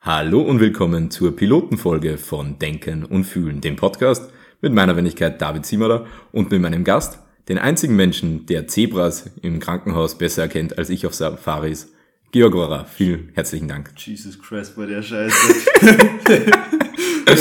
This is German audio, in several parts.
Hallo und willkommen zur Pilotenfolge von Denken und Fühlen, dem Podcast mit meiner Wenigkeit David Zimmerer und mit meinem Gast, den einzigen Menschen, der Zebras im Krankenhaus besser erkennt als ich auf Safaris, Georg Rohrer. Vielen herzlichen Dank. Jesus Christ, bei der Scheiße. ja,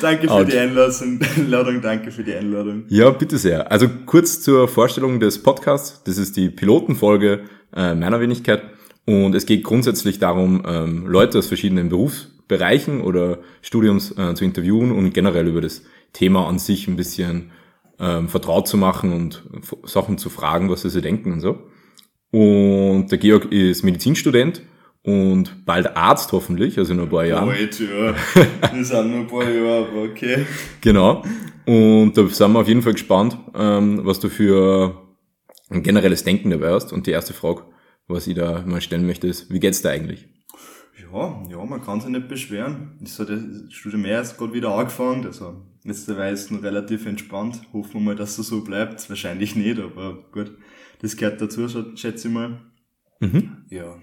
danke für Ouch. die Einladung, danke für die Einladung. Ja, bitte sehr. Also kurz zur Vorstellung des Podcasts. Das ist die Pilotenfolge äh, meiner Wenigkeit. Und es geht grundsätzlich darum, ähm, Leute aus verschiedenen Berufsbereichen oder Studiums äh, zu interviewen und generell über das Thema an sich ein bisschen ähm, vertraut zu machen und Sachen zu fragen, was sie so denken und so. Und der Georg ist Medizinstudent und bald Arzt hoffentlich, also in ein paar Jahren. Bald, ja. Wir sind nur ein paar Jahre, aber okay. Genau. Und da sind wir auf jeden Fall gespannt, ähm, was du für ein generelles Denken dabei hast. Und die erste Frage, was ich da mal stellen möchte, ist, wie geht's da eigentlich? Ja, ja, man kann sich nicht beschweren. Ich so, das Studium mehr ist gerade wieder angefangen, also letzte Weise noch relativ entspannt. Hoffen wir mal, dass es so bleibt. Wahrscheinlich nicht, aber gut. Das gehört dazu, schätze ich mal. Mhm. Ja.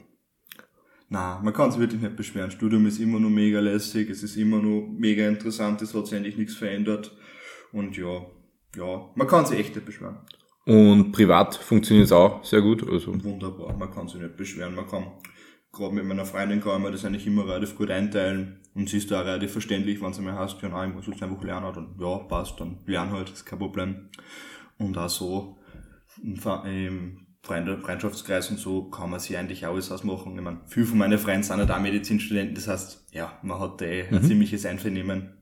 Na, man kann sich wirklich nicht beschweren. Studium ist immer noch mega lässig, es ist immer noch mega interessant, es hat sich eigentlich nichts verändert. Und ja, ja, man kann sich echt nicht beschweren. Und privat funktioniert es auch sehr gut. Also. Wunderbar, man kann sich nicht beschweren. Man kann, gerade mit meiner Freundin kann man das eigentlich immer relativ gut einteilen. Und sie ist da relativ verständlich, wenn sie mir heißt, ja nein, ich muss jetzt einfach lernen. Dann, ja, passt, dann lern halt, ist kein Problem. Und auch so, im Freundschaftskreis und so kann man sich eigentlich alles ausmachen. Ich meine, viele von meinen Freunden sind ja da Medizinstudenten, das heißt, ja, man hat eh ein mhm. ziemliches Einvernehmen.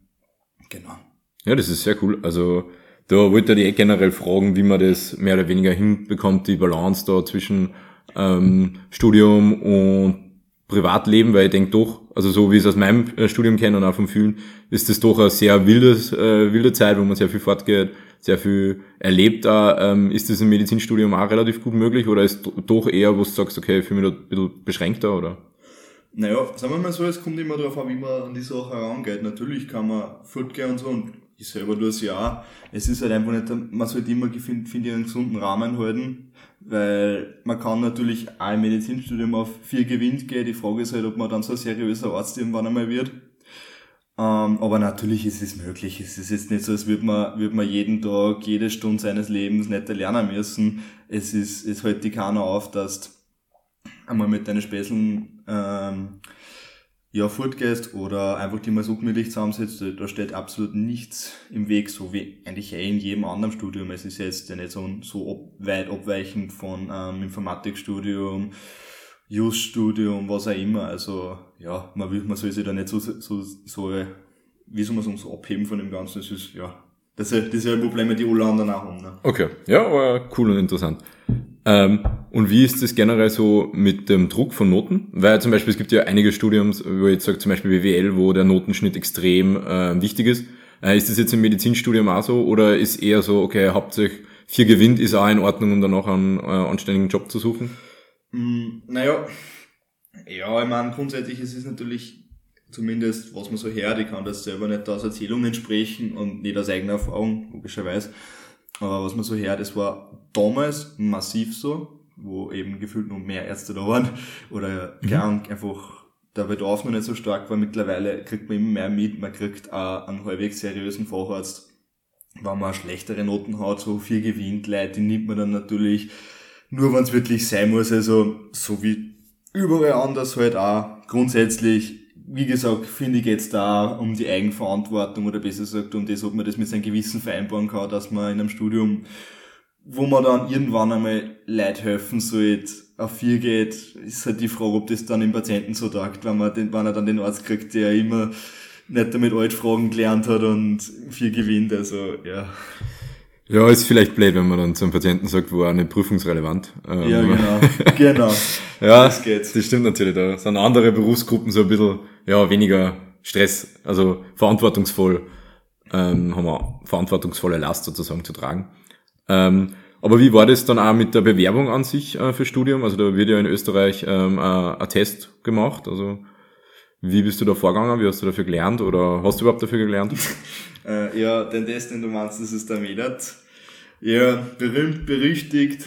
Genau. Ja, das ist sehr cool. Also, da wollte ich eh generell fragen, wie man das mehr oder weniger hinbekommt, die Balance da zwischen ähm, Studium und Privatleben, weil ich denke doch, also so wie ich es aus meinem äh, Studium kenne und auch vom Fühlen, ist das doch eine sehr wildes, äh, wilde Zeit, wo man sehr viel fortgeht, sehr viel erlebt. Da, ähm, ist das im Medizinstudium auch relativ gut möglich oder ist doch eher, wo du sagst, okay, ich fühle mich da ein bisschen beschränkter oder? Naja, sagen wir mal so, es kommt immer darauf an, wie man an die Sache herangeht. Natürlich kann man fortgehen und so und ich selber tue es ja Es ist halt einfach nicht, man sollte immer, finde find ich, einen gesunden Rahmen halten, weil man kann natürlich im Medizinstudium auf vier gewinnt gehen. Die Frage ist halt, ob man dann so ein seriöser Arzt irgendwann einmal wird. Ähm, aber natürlich ist es möglich. Es ist jetzt nicht so, als würde man, würde man jeden Tag, jede Stunde seines Lebens nicht lernen müssen. Es ist, es hält die keiner auf, dass du einmal mit deinen Späßeln ähm, ja, fortgehst oder einfach die mal so gemütlich zusammensetzt, da steht absolut nichts im Weg, so wie eigentlich eh in jedem anderen Studium. Es ist jetzt ja nicht so, so ob, weit abweichend von ähm, Informatikstudium, Just-Studium, was auch immer. Also ja, man, will, man soll sich da nicht so, so, so wie soll man sagen, so abheben von dem Ganzen. Das ist, ja, das das ist ja Probleme, die alle anderen auch haben. Ne? Okay, ja, aber cool und interessant. Ähm, und wie ist das generell so mit dem Druck von Noten? Weil zum Beispiel es gibt ja einige Studiums, wo ich jetzt sage, zum Beispiel BWL, wo der Notenschnitt extrem äh, wichtig ist. Äh, ist das jetzt im Medizinstudium auch so oder ist eher so, okay, hauptsächlich vier gewinnt, ist auch in Ordnung, um danach einen äh, anständigen Job zu suchen? Mm, naja, ja, ich meine, grundsätzlich ist es natürlich zumindest, was man so hört, ich kann das selber nicht aus Erzählungen sprechen und nicht aus eigener Erfahrung, logischerweise. Aber was man so hört, es war damals massiv so, wo eben gefühlt noch mehr Ärzte da waren. Oder mhm. krank, einfach der Bedarf noch nicht so stark war. Mittlerweile kriegt man immer mehr mit, man kriegt auch einen halbwegs seriösen Facharzt, wenn man schlechtere Noten hat, so viel gewinnt, Leute, die nimmt man dann natürlich. Nur, wenn es wirklich sein muss, also so wie überall anders halt auch. Grundsätzlich wie gesagt, finde ich jetzt da um die Eigenverantwortung oder besser gesagt um das, ob man das mit seinem Gewissen vereinbaren kann, dass man in einem Studium, wo man dann irgendwann einmal Leid helfen sollte, auf vier geht, ist halt die Frage, ob das dann im Patienten so tagt, wenn man den, wenn er dann den Arzt kriegt, der immer nicht damit Altfragen gelernt hat und vier gewinnt, also, ja. Ja, ist vielleicht blöd, wenn man dann zum Patienten sagt, wo auch nicht prüfungsrelevant. Ähm, ja, genau. genau. ja, das, geht. das stimmt natürlich. Da sind andere Berufsgruppen so ein bisschen, ja, weniger Stress, also verantwortungsvoll, ähm, haben wir verantwortungsvolle Last sozusagen zu tragen. Ähm, aber wie war das dann auch mit der Bewerbung an sich äh, für Studium? Also da wird ja in Österreich ähm, ein, ein Test gemacht. Also wie bist du da vorgegangen? Wie hast du dafür gelernt? Oder hast du überhaupt dafür gelernt? äh, ja, den Test, den du meinst, das ist der MEDAT. Ja, berühmt, berüchtigt.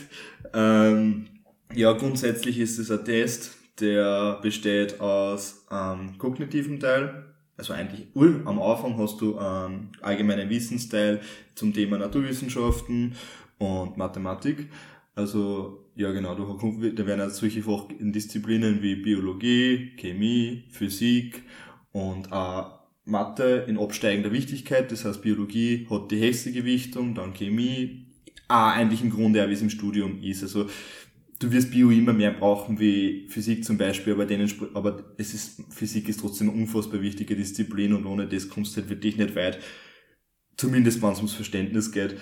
Ähm, ja, grundsätzlich ist es ein Test, der besteht aus ähm, kognitiven Teil, also eigentlich am Anfang hast du einen allgemeinen Wissensteil zum Thema Naturwissenschaften und Mathematik. Also, ja genau, da werden also solche Fachdisziplinen wie Biologie, Chemie, Physik und auch Mathe in absteigender Wichtigkeit. Das heißt, Biologie hat die höchste Gewichtung, dann Chemie, auch eigentlich im Grunde auch wie es im Studium ist. Also, du wirst Bio immer mehr brauchen wie Physik zum Beispiel, aber denen, aber es ist, Physik ist trotzdem eine unfassbar wichtige Disziplin und ohne das kommst du halt wirklich nicht weit. Zumindest wenn es ums Verständnis geht.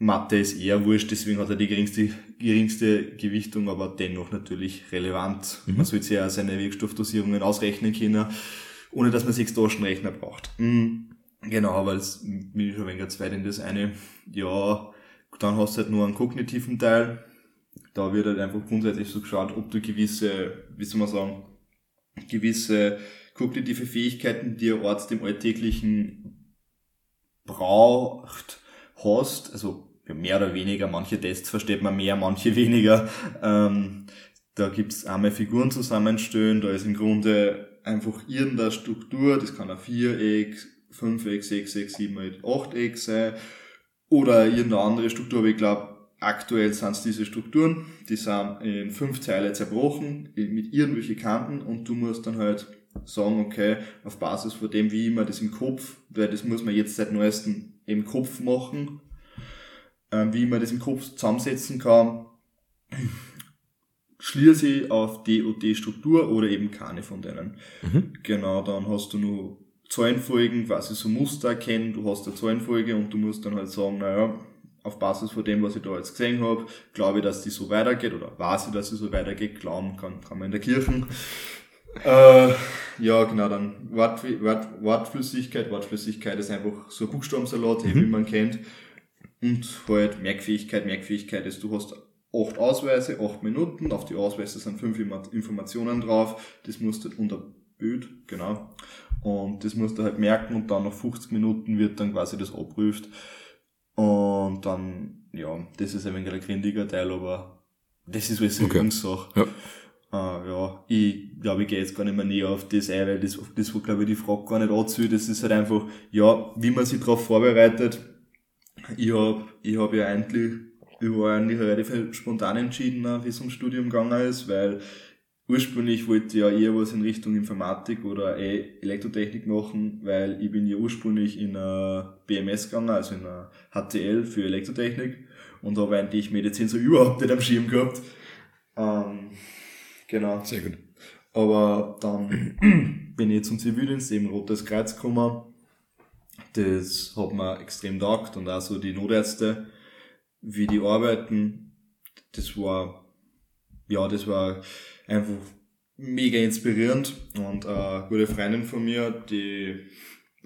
Mathe ist eher wurscht, deswegen hat er die geringste, geringste Gewichtung, aber dennoch natürlich relevant. Mhm. Man sollte ja seine Wirkstoffdosierungen ausrechnen können, ohne dass man sechs Taschenrechner braucht. Mhm. Genau, weil es bin ich schon ein wenig Zeit in das eine. Ja, dann hast du halt nur einen kognitiven Teil. Da wird halt einfach grundsätzlich so geschaut, ob du gewisse, wie soll man sagen, gewisse kognitive Fähigkeiten, die ein Arzt im Alltäglichen braucht, hast, also mehr oder weniger, manche Tests versteht man mehr, manche weniger. Ähm, da gibt's einmal Figuren zusammenstellen, da ist im Grunde einfach irgendeine Struktur, das kann ein Viereck, Fünfeck, Sechseck, Siebeneck, Achteck sein oder irgendeine andere Struktur, aber ich glaube, aktuell sind es diese Strukturen, die sind in fünf Teile zerbrochen, mit irgendwelchen Kanten und du musst dann halt sagen, okay, auf Basis von dem, wie immer das im Kopf, weil das muss man jetzt seit neuestem im Kopf machen, ähm, wie man das im Kopf zusammensetzen kann, schließe ich auf die und die Struktur oder eben keine von denen. Mhm. Genau, dann hast du nur Zahlenfolgen, quasi so Muster erkennen, du hast eine Zahlenfolge und du musst dann halt sagen, naja, auf Basis von dem, was ich da jetzt gesehen habe, glaube ich, dass die so weitergeht oder weiß ich, dass sie so weitergeht, glauben kann, kann man in der Kirche. äh, ja, genau, dann Wort, Wort, Wortflüssigkeit. Wortflüssigkeit ist einfach so ein Buchstabensalat, mhm. wie man kennt. Und halt Merkfähigkeit, Merkfähigkeit ist, du hast acht Ausweise, acht Minuten, auf die Ausweise sind fünf Informationen drauf, das musst du unter Bild, genau. Und das musst du halt merken und dann nach 50 Minuten wird dann quasi das abprüft. Und dann, ja, das ist ein wenig ein gründiger Teil, aber das ist alles eine okay. Übungssache. Ja. Uh, ja, ich glaube, ich gehe jetzt gar nicht mehr näher auf das ein, weil das, das wo, glaube ich, die Frage gar nicht anzieht. Das ist halt einfach, ja, wie man sich darauf vorbereitet, ich habe ich hab ja eigentlich, ich war eigentlich relativ spontan entschieden, wie es ums Studium gegangen ist, weil ursprünglich wollte ich ja eher was in Richtung Informatik oder eh Elektrotechnik machen, weil ich bin ja ursprünglich in einer BMS gegangen, also in einer HTL für Elektrotechnik und habe eigentlich Medizin so überhaupt nicht am Schirm gehabt. Ähm, genau. Sehr gut. Aber dann bin ich zum Zivildienst, eben Rotes Kreuz gekommen das hat mir extrem taugt und auch so die Notärzte, wie die arbeiten, das war, ja, das war einfach mega inspirierend und äh, eine gute Freundin von mir, die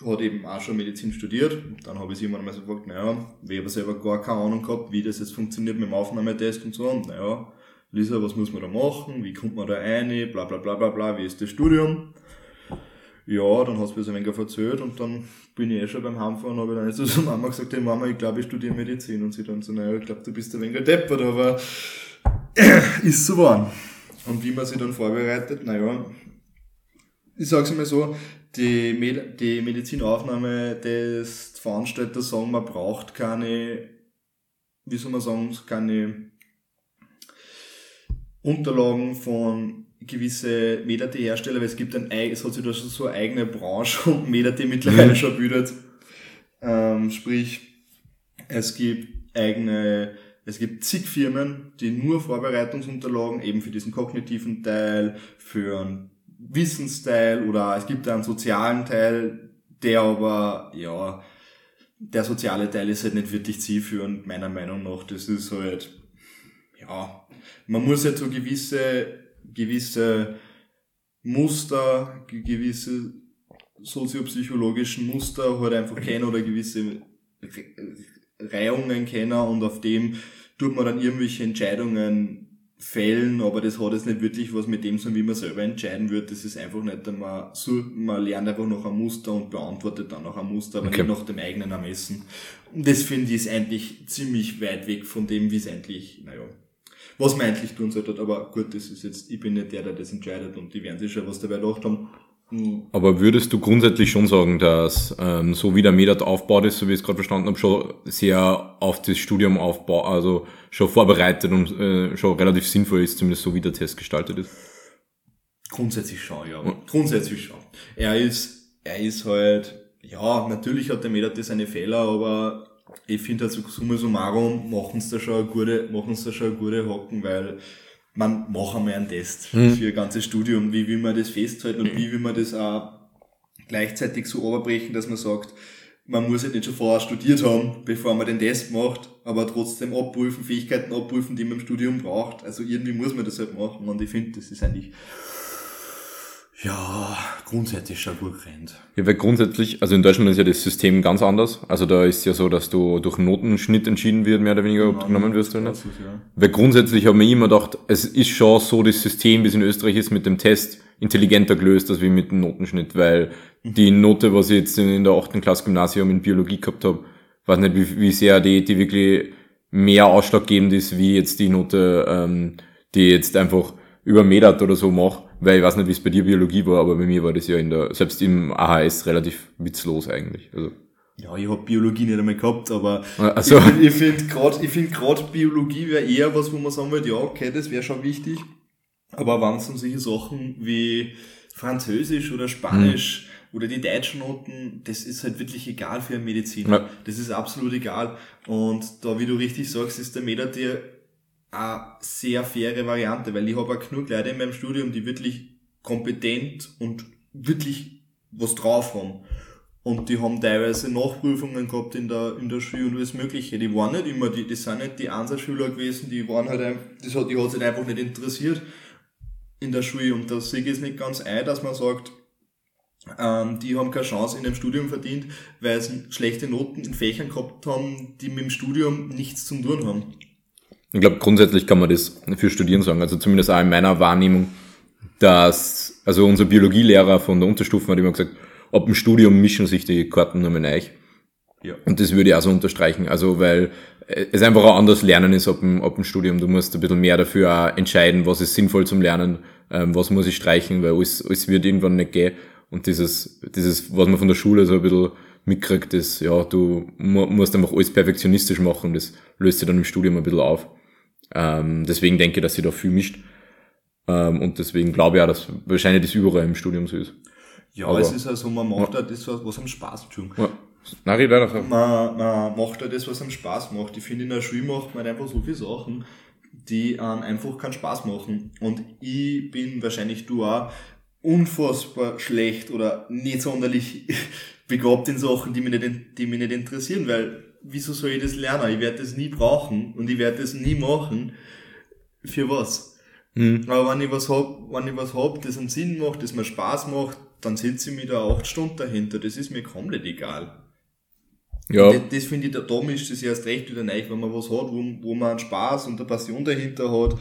hat eben auch schon Medizin studiert. Dann habe ich sie irgendwann mal so gefragt, naja, ich habe selber gar keine Ahnung gehabt, wie das jetzt funktioniert mit dem Aufnahmetest und so. Und naja, Lisa, was muss man da machen? Wie kommt man da rein? Bla bla bla bla bla, wie ist das Studium? Ja, dann hast du mir so ein wenig erzählt und dann bin ich eh schon beim Heimfahren, habe ich dann jetzt zu Mama gesagt, hey Mama, ich glaube, ich studiere Medizin. Und sie dann so, naja, ich glaube, du bist ein wenig deppert, aber ist so warm. Und wie man sich dann vorbereitet, naja, ich sag's mal so, die, Med die Medizinaufnahme des Veranstalters sagen, man braucht keine, wie soll man sagen, keine Unterlagen von gewisse Medate-Hersteller, weil es gibt ein, es hat sich da schon so eine eigene Branche um Medate mittlerweile mhm. schon bildet. Ähm, sprich, es gibt eigene, es gibt zig Firmen, die nur Vorbereitungsunterlagen eben für diesen kognitiven Teil, für einen Wissensteil oder es gibt einen sozialen Teil, der aber, ja, der soziale Teil ist halt nicht wirklich zielführend, meiner Meinung nach. Das ist halt, ja, man muss halt so gewisse gewisse Muster, gewisse soziopsychologischen Muster halt einfach kennen oder gewisse Reihungen kennen und auf dem tut man dann irgendwelche Entscheidungen fällen, aber das hat jetzt nicht wirklich was mit dem zu tun, wie man selber entscheiden wird. Das ist einfach nicht einmal so, man lernt einfach noch ein Muster und beantwortet dann noch ein Muster, aber okay. nicht nach dem eigenen Ermessen. Und das finde ich ist eigentlich ziemlich weit weg von dem, wie es eigentlich, naja, was man eigentlich tun sollte. Aber gut, das ist jetzt, ich bin nicht der, der das entscheidet und die werden sich schon was dabei gedacht haben. Hm. Aber würdest du grundsätzlich schon sagen, dass ähm, so wie der Medat aufbaut ist, so wie ich es gerade verstanden habe, schon sehr auf das Studium aufbaut, also schon vorbereitet und äh, schon relativ sinnvoll ist, zumindest so wie der Test gestaltet ist? Grundsätzlich schon, ja. ja. Grundsätzlich schon. Er ist, er ist halt, ja, natürlich hat der Medat seine Fehler, aber ich finde halt so summa summarum machen sie da schon eine gute, machen sie da schon eine gute Hocken, weil man macht einmal einen Test mhm. für ein ganzes Studium, wie will man das festhalten und mhm. wie will man das auch gleichzeitig so überbrechen, dass man sagt, man muss ja nicht schon vorher studiert haben, bevor man den Test macht, aber trotzdem abprüfen, Fähigkeiten abprüfen, die man im Studium braucht. Also irgendwie muss man das halt machen und ich finde, das ist eigentlich ja, grundsätzlich schon gut gerannt. Ja, weil grundsätzlich, also in Deutschland ist ja das System ganz anders. Also da ist ja so, dass du durch Notenschnitt entschieden wird, mehr oder weniger, ob du genommen wirst oder nicht. Ja. Weil grundsätzlich habe ich immer gedacht, es ist schon so das System, wie es in Österreich ist, mit dem Test intelligenter gelöst, als wie mit dem Notenschnitt, weil mhm. die Note, was ich jetzt in der achten Klasse Gymnasium in Biologie gehabt habe, weiß nicht, wie, wie sehr die, die wirklich mehr ausschlaggebend ist, wie jetzt die Note, ähm, die jetzt einfach über Medat oder so mache weil ich weiß nicht, wie es bei dir Biologie war, aber bei mir war das ja in der, selbst im AHS relativ witzlos eigentlich. Also. Ja, ich hab Biologie nicht einmal gehabt, aber also. ich, ich finde gerade ich find grad Biologie wäre eher was, wo man sagen würde, ja, okay, das wäre schon wichtig. Aber wenn es um solche Sachen wie Französisch oder Spanisch hm. oder die deutschen Noten, das ist halt wirklich egal für einen Mediziner. Ja. Das ist absolut egal. Und da, wie du richtig sagst, ist der Meta dir eine sehr faire Variante, weil ich habe auch genug Leute in meinem Studium, die wirklich kompetent und wirklich was drauf haben. Und die haben teilweise Nachprüfungen gehabt in der, in der Schule und alles Mögliche. Die waren nicht immer, die, die sind nicht die Einserschüler gewesen, die waren halt, ein, das hat, die hat sich einfach nicht interessiert in der Schule. Und da sehe ich es nicht ganz ein, dass man sagt, ähm, die haben keine Chance in dem Studium verdient, weil sie schlechte Noten in Fächern gehabt haben, die mit dem Studium nichts zu tun haben. Ich glaube, grundsätzlich kann man das für Studieren sagen. Also zumindest auch in meiner Wahrnehmung, dass, also unser Biologielehrer von der Unterstufe hat immer gesagt, ab dem Studium mischen sich die Karten nur mit euch. Ja. Und das würde ich auch so unterstreichen. Also, weil es einfach auch anders lernen ist ab dem, ab dem Studium. Du musst ein bisschen mehr dafür auch entscheiden, was ist sinnvoll zum Lernen, ähm, was muss ich streichen, weil alles, alles wird irgendwann nicht gehen. Und dieses, dieses, was man von der Schule so ein bisschen mitkriegt, ist, ja, du musst einfach alles perfektionistisch machen, das löst sich dann im Studium ein bisschen auf. Ähm, deswegen denke ich, dass sie da viel mischt. Ähm, und deswegen glaube ich auch, dass wahrscheinlich das überall im Studium so ist. Ja, Aber, es ist also, man macht ja. das, was, am Spaß tut. Ja. Nein, ich leider man, man macht halt das, was am Spaß macht. Ich finde, in der Schule macht man einfach so viele Sachen, die einem einfach keinen Spaß machen. Und ich bin wahrscheinlich du auch unfassbar schlecht oder nicht sonderlich begabt in Sachen, die mich nicht, die mich nicht interessieren, weil wieso soll ich das lernen? Ich werde das nie brauchen und ich werde das nie machen. Für was? Mhm. Aber wenn ich was hab, wenn ich was hab, das einen Sinn macht, das mir Spaß macht, dann sitze ich mir da acht Stunden dahinter. Das ist mir komplett egal. Ja. das, das finde ich, da, da ist das erst recht wieder neu, wenn man was hat, wo, wo man einen Spaß und eine Passion dahinter hat.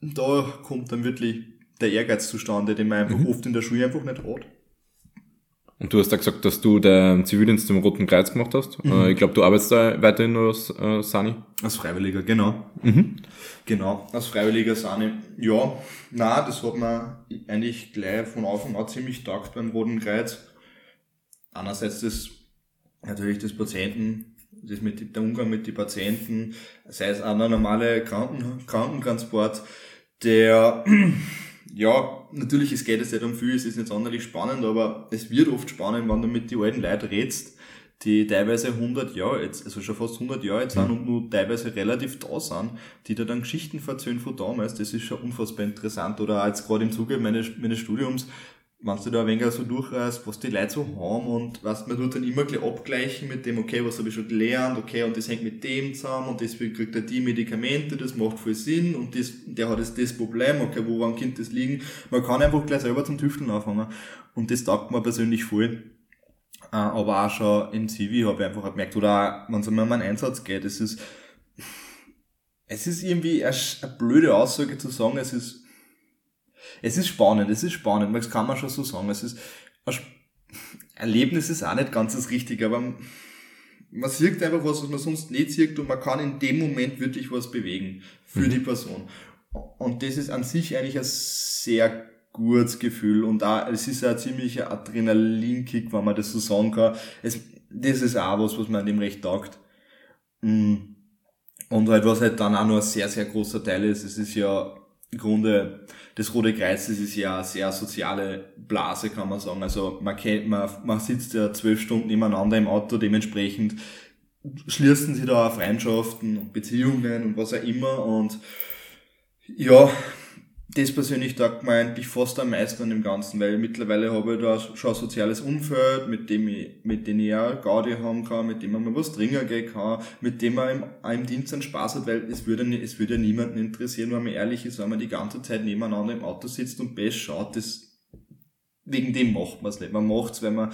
Da kommt dann wirklich der Ehrgeiz zustande, den man einfach mhm. oft in der Schule einfach nicht hat. Und du hast da gesagt, dass du den Zivildienst im Roten Kreuz gemacht hast. Mhm. Äh, ich glaube, du arbeitest da weiterhin nur als äh, Sani. Als Freiwilliger, genau. Mhm. Genau, als Freiwilliger Sani. Ja, na, das hat mir eigentlich gleich von Anfang an ziemlich taugt beim Roten Kreuz. Einerseits das, natürlich das Patienten, das mit der Umgang mit den Patienten, sei es auch der normale Kranken, Krankentransport, der ja, natürlich, es geht jetzt nicht um viel, es ist nicht sonderlich spannend, aber es wird oft spannend, wenn du mit den alten Leuten redst, die teilweise 100 Jahre jetzt, also schon fast 100 Jahre jetzt sind und nur teilweise relativ da sind, die da dann Geschichten erzählen von damals, das ist schon unfassbar interessant. Oder auch jetzt gerade im Zuge meines, meines Studiums, wenn du da ein wenig so durchreist, was die Leute so haben und was man tut dann immer gleich abgleichen mit dem, okay, was habe ich schon gelernt, okay, und das hängt mit dem zusammen und deswegen kriegt er die Medikamente, das macht voll Sinn und das, der hat jetzt das Problem, okay, woran könnte das liegen? Man kann einfach gleich selber zum Tüfteln anfangen und das taugt mir persönlich voll. Äh, aber auch schon im CV habe ich einfach gemerkt, oder auch, wenn es um meinen Einsatz geht, es ist, es ist irgendwie eine blöde Aussage zu sagen, es ist es ist spannend, es ist spannend, das kann man schon so sagen. Es ist, Erlebnis ist auch nicht ganz das Richtige, aber man sieht einfach was, was man sonst nicht sieht und man kann in dem Moment wirklich was bewegen für mhm. die Person. Und das ist an sich eigentlich ein sehr gutes Gefühl und auch, es ist ein ziemlicher Adrenalinkick, wenn man das so sagen kann. Es, das ist auch was, was man dem recht taugt. Mm. Und halt, was halt dann auch noch ein sehr, sehr großer Teil ist, es ist ja Grunde, das Rote Kreuz, das ist ja eine sehr soziale Blase, kann man sagen. Also man kennt, man, man sitzt ja zwölf Stunden nebeneinander im Auto, dementsprechend schließen sie da auch Freundschaften und Beziehungen und was auch immer und ja, das persönlich taugt mir eigentlich fast am meisten an dem Ganzen, weil mittlerweile habe ich da schon ein soziales Umfeld, mit dem ich, mit dem ich auch Gaudi haben kann, mit dem man mal was trinken gehen kann, mit dem man im, auch im Dienst einen Spaß hat, weil es würde, es würde niemanden interessieren, wenn man ehrlich ist, wenn man die ganze Zeit nebeneinander im Auto sitzt und best schaut, das, wegen dem macht man es nicht. Man macht's, weil man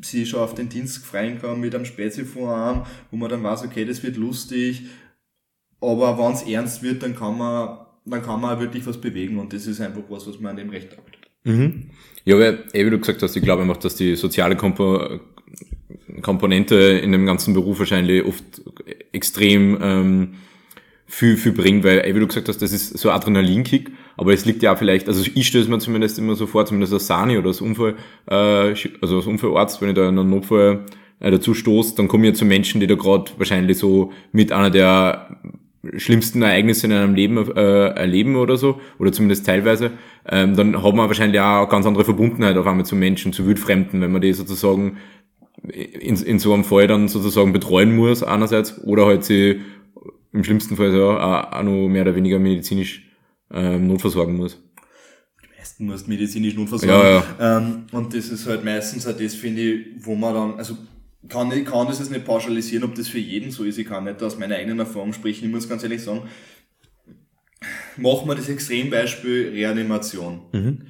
sich schon auf den Dienst freuen kann mit einem Speziforum, wo man dann weiß, okay, das wird lustig, aber wenn es ernst wird, dann kann man dann kann man wirklich was bewegen und das ist einfach was, was man an dem Recht hat. Mhm. Ja, weil, eh, wie du gesagt hast, ich glaube einfach, dass die soziale Kompo Komponente in dem ganzen Beruf wahrscheinlich oft extrem ähm, viel, viel bringt, weil, eh, wie du gesagt hast, das ist so Adrenalinkick, aber es liegt ja auch vielleicht, also ich stöße mir zumindest immer so vor, zumindest als Sani oder als Unfall, äh, also als Unfallarzt, wenn ich da in einen Notfall äh, dazu stoße, dann komme ich ja zu Menschen, die da gerade wahrscheinlich so mit einer der schlimmsten Ereignisse in einem Leben äh, erleben oder so, oder zumindest teilweise, ähm, dann hat man wahrscheinlich auch eine ganz andere Verbundenheit auf einmal zu Menschen, zu Wildfremden, wenn man die sozusagen in, in so einem Fall dann sozusagen betreuen muss einerseits, oder halt sie im schlimmsten Fall so auch, auch noch mehr oder weniger medizinisch ähm, notversorgen muss. Die meisten muss medizinisch notversorgen. Ja, ja. Ähm, und das ist halt meistens halt das, finde ich, wo man dann, also kann, ich kann das jetzt nicht pauschalisieren, ob das für jeden so ist. Ich kann nicht aus meiner eigenen Erfahrung sprechen. Ich muss ganz ehrlich sagen, machen wir das Extrembeispiel Reanimation. Mhm.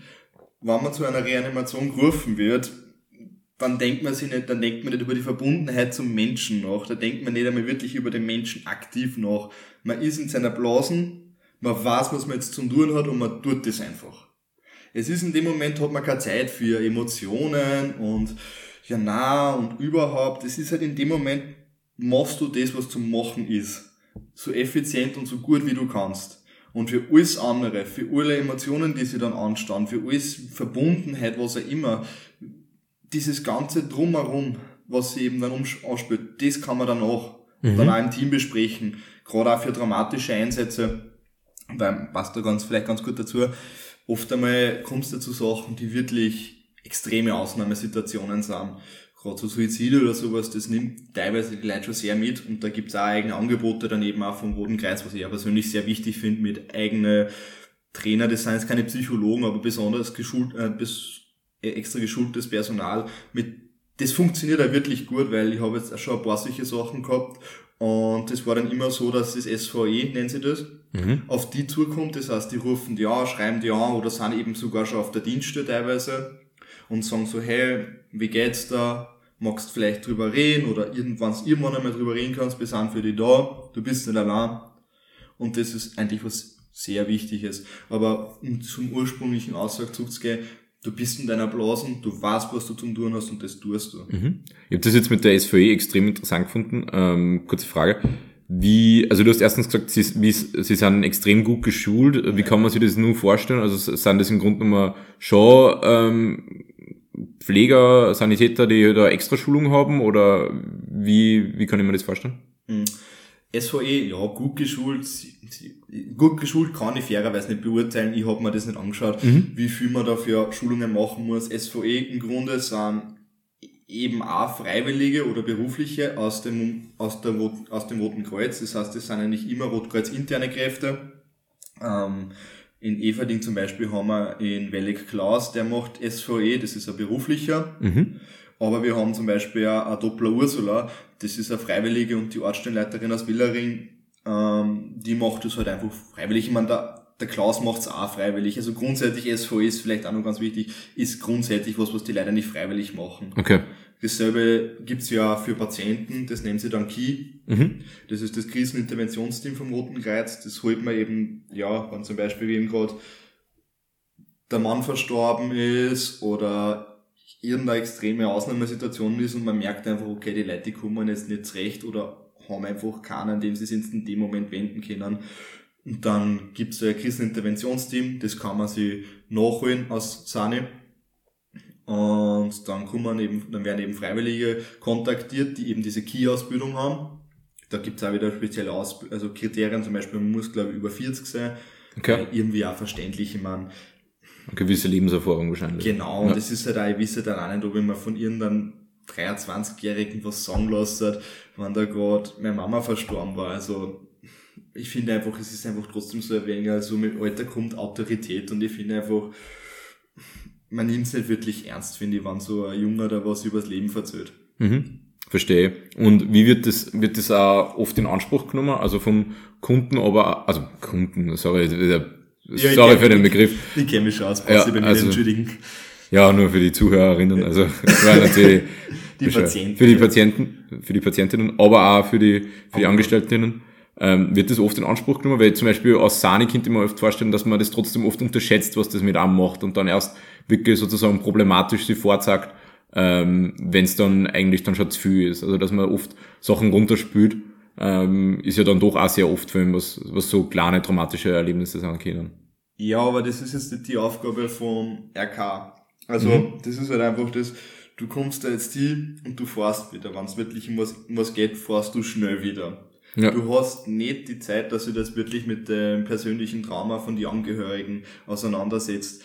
Wenn man zu einer Reanimation gerufen wird, dann denkt man sich nicht, dann denkt man nicht über die Verbundenheit zum Menschen nach. Da denkt man nicht einmal wirklich über den Menschen aktiv nach. Man ist in seiner Blasen, man weiß, was man jetzt zu tun hat und man tut das einfach. Es ist in dem Moment, hat man keine Zeit für Emotionen und ja na und überhaupt, es ist halt in dem Moment, machst du das, was zu machen ist. So effizient und so gut wie du kannst. Und für alles andere, für alle Emotionen, die sie dann anstehen, für alles Verbundenheit, was auch immer, dieses ganze Drumherum, was sie eben dann ausspielt, das kann man danach mhm. dann auch im Team besprechen. Gerade auch für dramatische Einsätze, weil passt da ganz, vielleicht ganz gut dazu. Oft einmal kommst du zu Sachen, die wirklich extreme Ausnahmesituationen sind. Gerade so Suizide oder sowas, das nimmt teilweise die Leute schon sehr mit und da gibt's auch eigene Angebote dann eben auch vom Roten Kreis, was ich ja persönlich sehr wichtig finde, mit eigene Trainer, das sind jetzt keine Psychologen, aber besonders geschult, äh, bis, äh, extra geschultes Personal mit das funktioniert auch wirklich gut, weil ich habe jetzt auch schon ein paar solche Sachen gehabt und das war dann immer so, dass das SVE, nennen sie das, mhm. auf die zukommt. Das heißt, die rufen die an, schreiben die an oder sind eben sogar schon auf der Dienststelle teilweise und sagen so, hey, wie geht's da? Magst vielleicht drüber reden oder irgendwann irgendwann einmal drüber reden kannst, wir sind für dich da, du bist nicht allein. Und das ist eigentlich was sehr Wichtiges. Aber um zum ursprünglichen Aussage zurückzugehen, du bist in deiner Blasen, du weißt, was du zum tun hast und das tust du. Mhm. Ich habe das jetzt mit der SVE extrem interessant gefunden. Ähm, kurze Frage. Wie, also du hast erstens gesagt, sie, wie, sie sind extrem gut geschult. Wie kann man sich das nun vorstellen? Also sind das im Grunde genommen schon ähm, Pfleger, Sanitäter, die da extra Schulung haben oder wie, wie kann ich mir das vorstellen? Hm. SVE, ja, gut geschult, gut geschult kann ich fairerweise nicht beurteilen, ich habe mir das nicht angeschaut, mhm. wie viel man dafür Schulungen machen muss. SVE im Grunde sind eben auch Freiwillige oder Berufliche aus dem, aus, der, aus dem Roten Kreuz, das heißt, das sind ja nicht immer Rotkreuz interne Kräfte. Ähm, in Everding zum Beispiel haben wir in Wellig Klaus, der macht SVE, das ist ein beruflicher. Mhm. Aber wir haben zum Beispiel auch eine Doppler Ursula, das ist eine Freiwillige und die Ortsstellenleiterin aus Willering, ähm, die macht das halt einfach freiwillig. Ich meine, der, der Klaus macht's auch freiwillig. Also grundsätzlich SVE ist vielleicht auch noch ganz wichtig, ist grundsätzlich was, was die leider nicht freiwillig machen. Okay. Dasselbe gibt's ja für Patienten, das nennen sie dann KI. Mhm. Das ist das Kriseninterventionsteam vom Roten Kreuz. Das holt man eben, ja, wenn zum Beispiel eben gerade der Mann verstorben ist oder irgendeine extreme Ausnahmesituation ist und man merkt einfach, okay, die Leute die kommen jetzt nicht zurecht oder haben einfach keinen, an dem sie sich in dem Moment wenden können. Und dann gibt's ein Kriseninterventionsteam, das kann man sich nachholen aus Sane. Und dann kommen eben, dann werden eben Freiwillige kontaktiert, die eben diese Key-Ausbildung haben. Da gibt's auch wieder spezielle Aus also Kriterien, zum Beispiel man muss, glaube ich, über 40 sein. Okay. irgendwie auch verständlich, ich meine, eine gewisse Lebenserfahrung wahrscheinlich. Genau, und ja. das ist halt auch, ich weiß halt auch nicht, ob ich mir von irgendeinem 23-Jährigen was sagen lassen, wenn da gerade meine Mama verstorben war. Also ich finde einfach, es ist einfach trotzdem so ein wenig, also mit Alter kommt Autorität und ich finde einfach, man nimmt es nicht wirklich ernst, finde ich, wenn so ein Junger da was übers Leben verzählt. Mhm. Verstehe. Und wie wird das, wird das auch oft in Anspruch genommen? Also vom Kunden, aber, also Kunden, sorry, ja, Sorry für den Begriff. Ich kenne mich schon aus, ja, bei mir also, entschuldigen. Ja, nur für die Zuhörerinnen, also war natürlich die Patienten. für die Patienten, für die Patientinnen, aber auch für die, für die Angestellten ähm, wird das oft in Anspruch genommen, weil zum Beispiel aus Sani könnte man oft vorstellen, dass man das trotzdem oft unterschätzt, was das mit einem macht und dann erst wirklich sozusagen problematisch sie vorzeigt, ähm, wenn es dann eigentlich dann schon zu viel ist. Also dass man oft Sachen runterspült ähm, ist ja dann doch auch sehr oft für ihn, was, was so kleine traumatische Erlebnisse sein können. Ja, aber das ist jetzt nicht die Aufgabe vom RK. Also mhm. das ist halt einfach das, du kommst da jetzt hin und du fährst wieder. Wenn es wirklich um was, um was geht, fährst du schnell wieder. Ja. Du hast nicht die Zeit, dass du das wirklich mit dem persönlichen Trauma von den Angehörigen auseinandersetzt.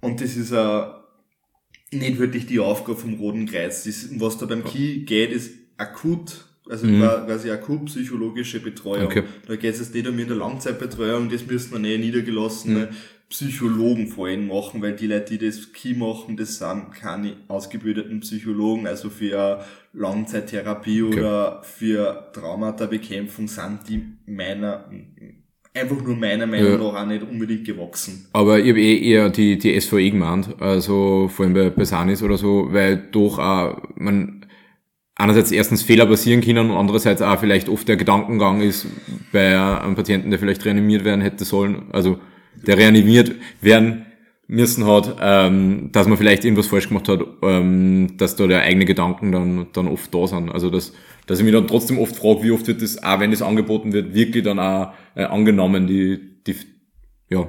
Und das ist ja nicht wirklich die Aufgabe vom Roten Kreuz. Das, was da beim Key geht, ist akut also mhm. quasi akut psychologische Betreuung. Okay. Da geht es jetzt nicht um in der Langzeitbetreuung, das müssen dann eh niedergelassene mhm. Psychologen vor allem machen, weil die Leute, die das Key machen, das sind keine ausgebildeten Psychologen, also für Langzeittherapie okay. oder für Traumata-Bekämpfung sind die meiner einfach nur meiner Meinung ja. nach auch nicht unbedingt gewachsen. Aber ich habe eh eher die, die SVE gemeint, also vor allem bei, bei Sanis oder so, weil doch auch, man, einerseits erstens Fehler passieren können und andererseits auch vielleicht oft der Gedankengang ist bei einem Patienten, der vielleicht reanimiert werden hätte sollen, also der reanimiert werden müssen hat, ähm, dass man vielleicht irgendwas falsch gemacht hat, ähm, dass da der eigene Gedanken dann, dann oft da sind. Also dass, dass ich mich dann trotzdem oft frage, wie oft wird das, auch wenn das angeboten wird, wirklich dann auch äh, angenommen, die, die, ja.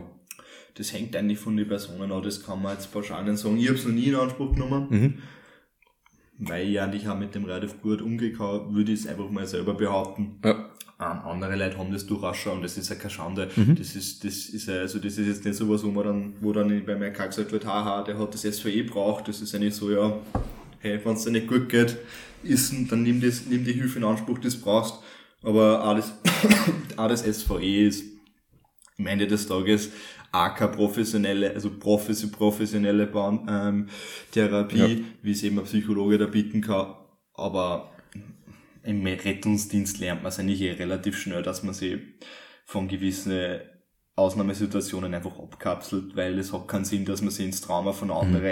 Das hängt eigentlich von den Personen ab, das kann man jetzt pauschal nicht sagen. Ich habe es noch nie in Anspruch genommen. Mhm weil ich eigentlich auch mit dem relativ gut umgekommen, würde ich es einfach mal selber behaupten. Ja. Ähm, andere Leute haben das durchaus schon und das ist ja keine Schande. Mhm. Das ist, das ist ja, also das ist jetzt nicht so was, wo man dann, wo dann bei mir gesagt wird, haha, der hat das SVE braucht. Das ist ja nicht so, ja, hey, wenn es dir nicht gut geht, ist, dann nimm das, nimm die Hilfe in Anspruch, die du brauchst. Aber auch das, auch das SVE ist am Ende des Tages AK professionelle, also professionelle Bahn, ähm, Therapie, ja. wie es eben ein Psychologe da bieten kann. Aber im Rettungsdienst lernt man es eigentlich eh relativ schnell, dass man sich von gewissen Ausnahmesituationen einfach abkapselt, weil es hat keinen Sinn, dass man sich ins Trauma von anderen mhm.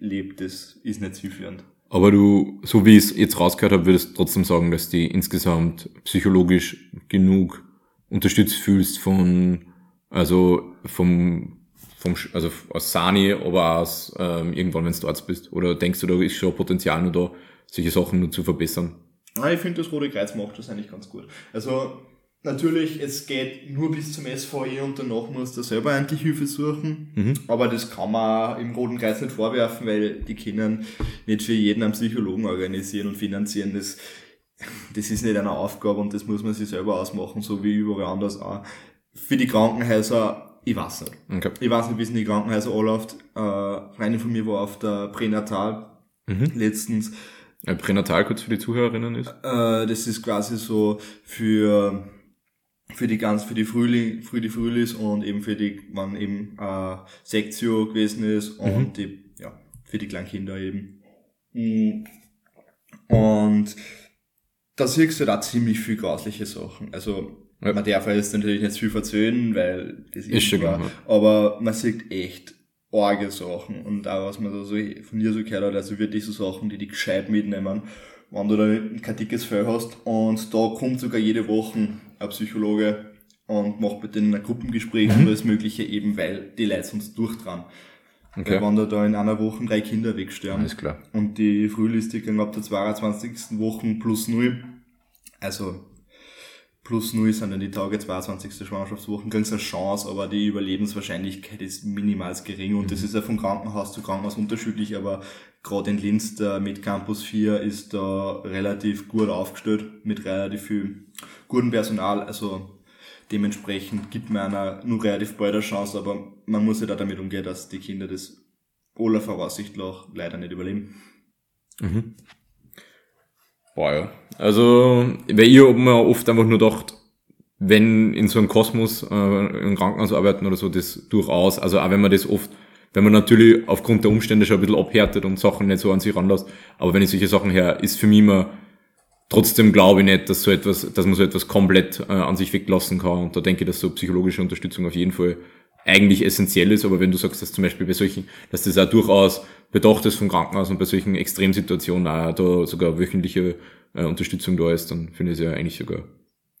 einlebt. Das ist nicht zielführend. Aber du, so wie ich es jetzt rausgehört habe, würdest du trotzdem sagen, dass du insgesamt psychologisch genug unterstützt fühlst von also vom, vom also aus Sani, aber aus ähm, irgendwann, wenn du dort bist? Oder denkst du, da ist schon Potenzial nur da, solche Sachen nur zu verbessern? Ah, ich finde, das Rote Kreuz macht das eigentlich ganz gut. Also natürlich, es geht nur bis zum SVE und danach musst du selber eigentlich Hilfe suchen. Mhm. Aber das kann man im Roten Kreuz nicht vorwerfen, weil die können nicht für jeden einen Psychologen organisieren und finanzieren. Das, das ist nicht eine Aufgabe und das muss man sich selber ausmachen, so wie überall anders auch für die Krankenhäuser, ich weiß nicht. Okay. Ich weiß nicht, wie es in die Krankenhäuser anläuft. Äh, Freundin von mir war auf der Pränatal mhm. letztens. Ein Pränatal kurz für die Zuhörerinnen ist? Äh, das ist quasi so für für die ganz für die Frühling für die Frühlis und eben für die wann eben äh, Sektio gewesen ist und mhm. die ja für die kleinen Kinder eben mm. und da siehst du da ziemlich viel grausliche Sachen also ja. Man darf jetzt natürlich nicht zu viel verzöhnen, weil das ist, ist schon war, aber man sieht echt arge Sachen und auch was man da so von dir so gehört hat, also wirklich so Sachen, die die gescheit mitnehmen, wenn du da kein dickes Fell hast und da kommt sogar jede Woche ein Psychologe und macht mit denen ein Gruppengespräch mhm. und alles mögliche eben, weil die Leute sonst durchdran. Okay. Weil wenn da, da in einer Woche drei Kinder wegsterben. Ist klar. Und die Frühlistik ab der 22. Woche plus null. Also plus null sind dann die Tage 22. Schwangerschaftswochen, kriegst eine Chance, aber die Überlebenswahrscheinlichkeit ist minimal gering und mhm. das ist ja von Krankenhaus zu Krankenhaus unterschiedlich, aber gerade in Linz, der mit Campus 4 ist da relativ gut aufgestellt, mit relativ viel gutem Personal, also dementsprechend gibt man einer nur relativ bald eine Chance, aber man muss ja da damit umgehen, dass die Kinder das aller Voraussicht nach leider nicht überleben. Mhm. Boah, ja. Also, weil ich mir oft einfach nur gedacht, wenn in so einem Kosmos äh, im Krankenhaus arbeiten oder so, das durchaus, also auch wenn man das oft, wenn man natürlich aufgrund der Umstände schon ein bisschen abhärtet und Sachen nicht so an sich ranlässt, aber wenn ich solche Sachen her, ist für mich immer, trotzdem glaube ich nicht, dass so etwas, dass man so etwas komplett äh, an sich weglassen kann. Und da denke ich, dass so psychologische Unterstützung auf jeden Fall eigentlich essentiell ist, aber wenn du sagst, dass zum Beispiel bei solchen, dass das auch durchaus bedacht ist vom Krankenhaus und bei solchen Extremsituationen auch da sogar wöchentliche äh, Unterstützung da ist, dann finde ich es ja eigentlich sogar, bin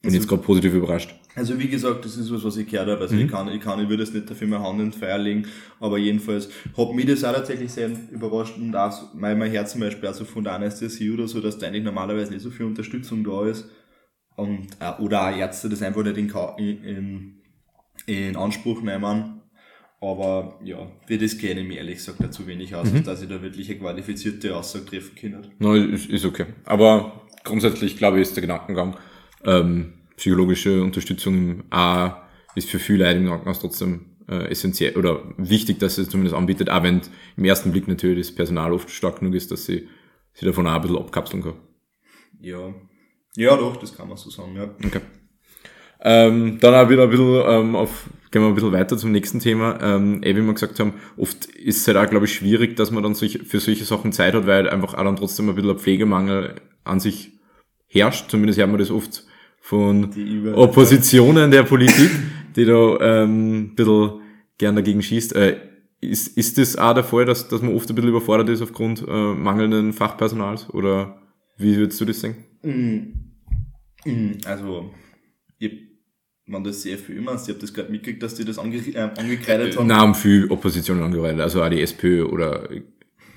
also, jetzt gerade positiv überrascht. Also wie gesagt, das ist was, was ich gehört habe. Also mhm. ich kann, ich kann, ich würde es nicht dafür mehr Hand in Feuer legen, aber jedenfalls hat mich das auch tatsächlich sehr überrascht und auch mein, mein Herz zum Beispiel, also von der Anästhesie oder so, dass da eigentlich normalerweise nicht so viel Unterstützung da ist. Und, äh, oder auch Ärzte das einfach nicht in, in, in Anspruch nehmen aber ja, für das kenne ich mich ehrlich gesagt dazu wenig aus, mhm. dass ich da wirklich eine qualifizierte Aussage treffen kann. No, ist, ist okay. Aber grundsätzlich glaube ich, ist der Gedankengang, ähm, psychologische Unterstützung im A ist für viele Leute im Krankenhaus trotzdem äh, essentiell oder wichtig, dass es zumindest anbietet, auch wenn im ersten Blick natürlich das Personal oft stark genug ist, dass sie sich davon auch ein bisschen abkapseln kann. Ja. Ja, doch, das kann man so sagen, ja. Okay. Ähm, dann auch wieder ein bisschen ähm, auf Gehen wir ein bisschen weiter zum nächsten Thema. Ähm, eh, wie wir gesagt haben, oft ist es halt auch, glaube ich, schwierig, dass man dann solch, für solche Sachen Zeit hat, weil einfach auch dann trotzdem ein bisschen ein Pflegemangel an sich herrscht. Zumindest hört man das oft von Oppositionen der Politik, die da ähm, ein bisschen gern dagegen schießt. Äh, ist, ist das auch der Fall, dass, dass man oft ein bisschen überfordert ist aufgrund äh, mangelnden Fachpersonals? Oder wie würdest du das sehen? Mm. Mm. Also, ich man das sehr viel immer, ich habe das gerade mitgekriegt, dass die das ange äh, angekreidet haben. Namen viel Opposition angekreidet, also auch die SPÖ oder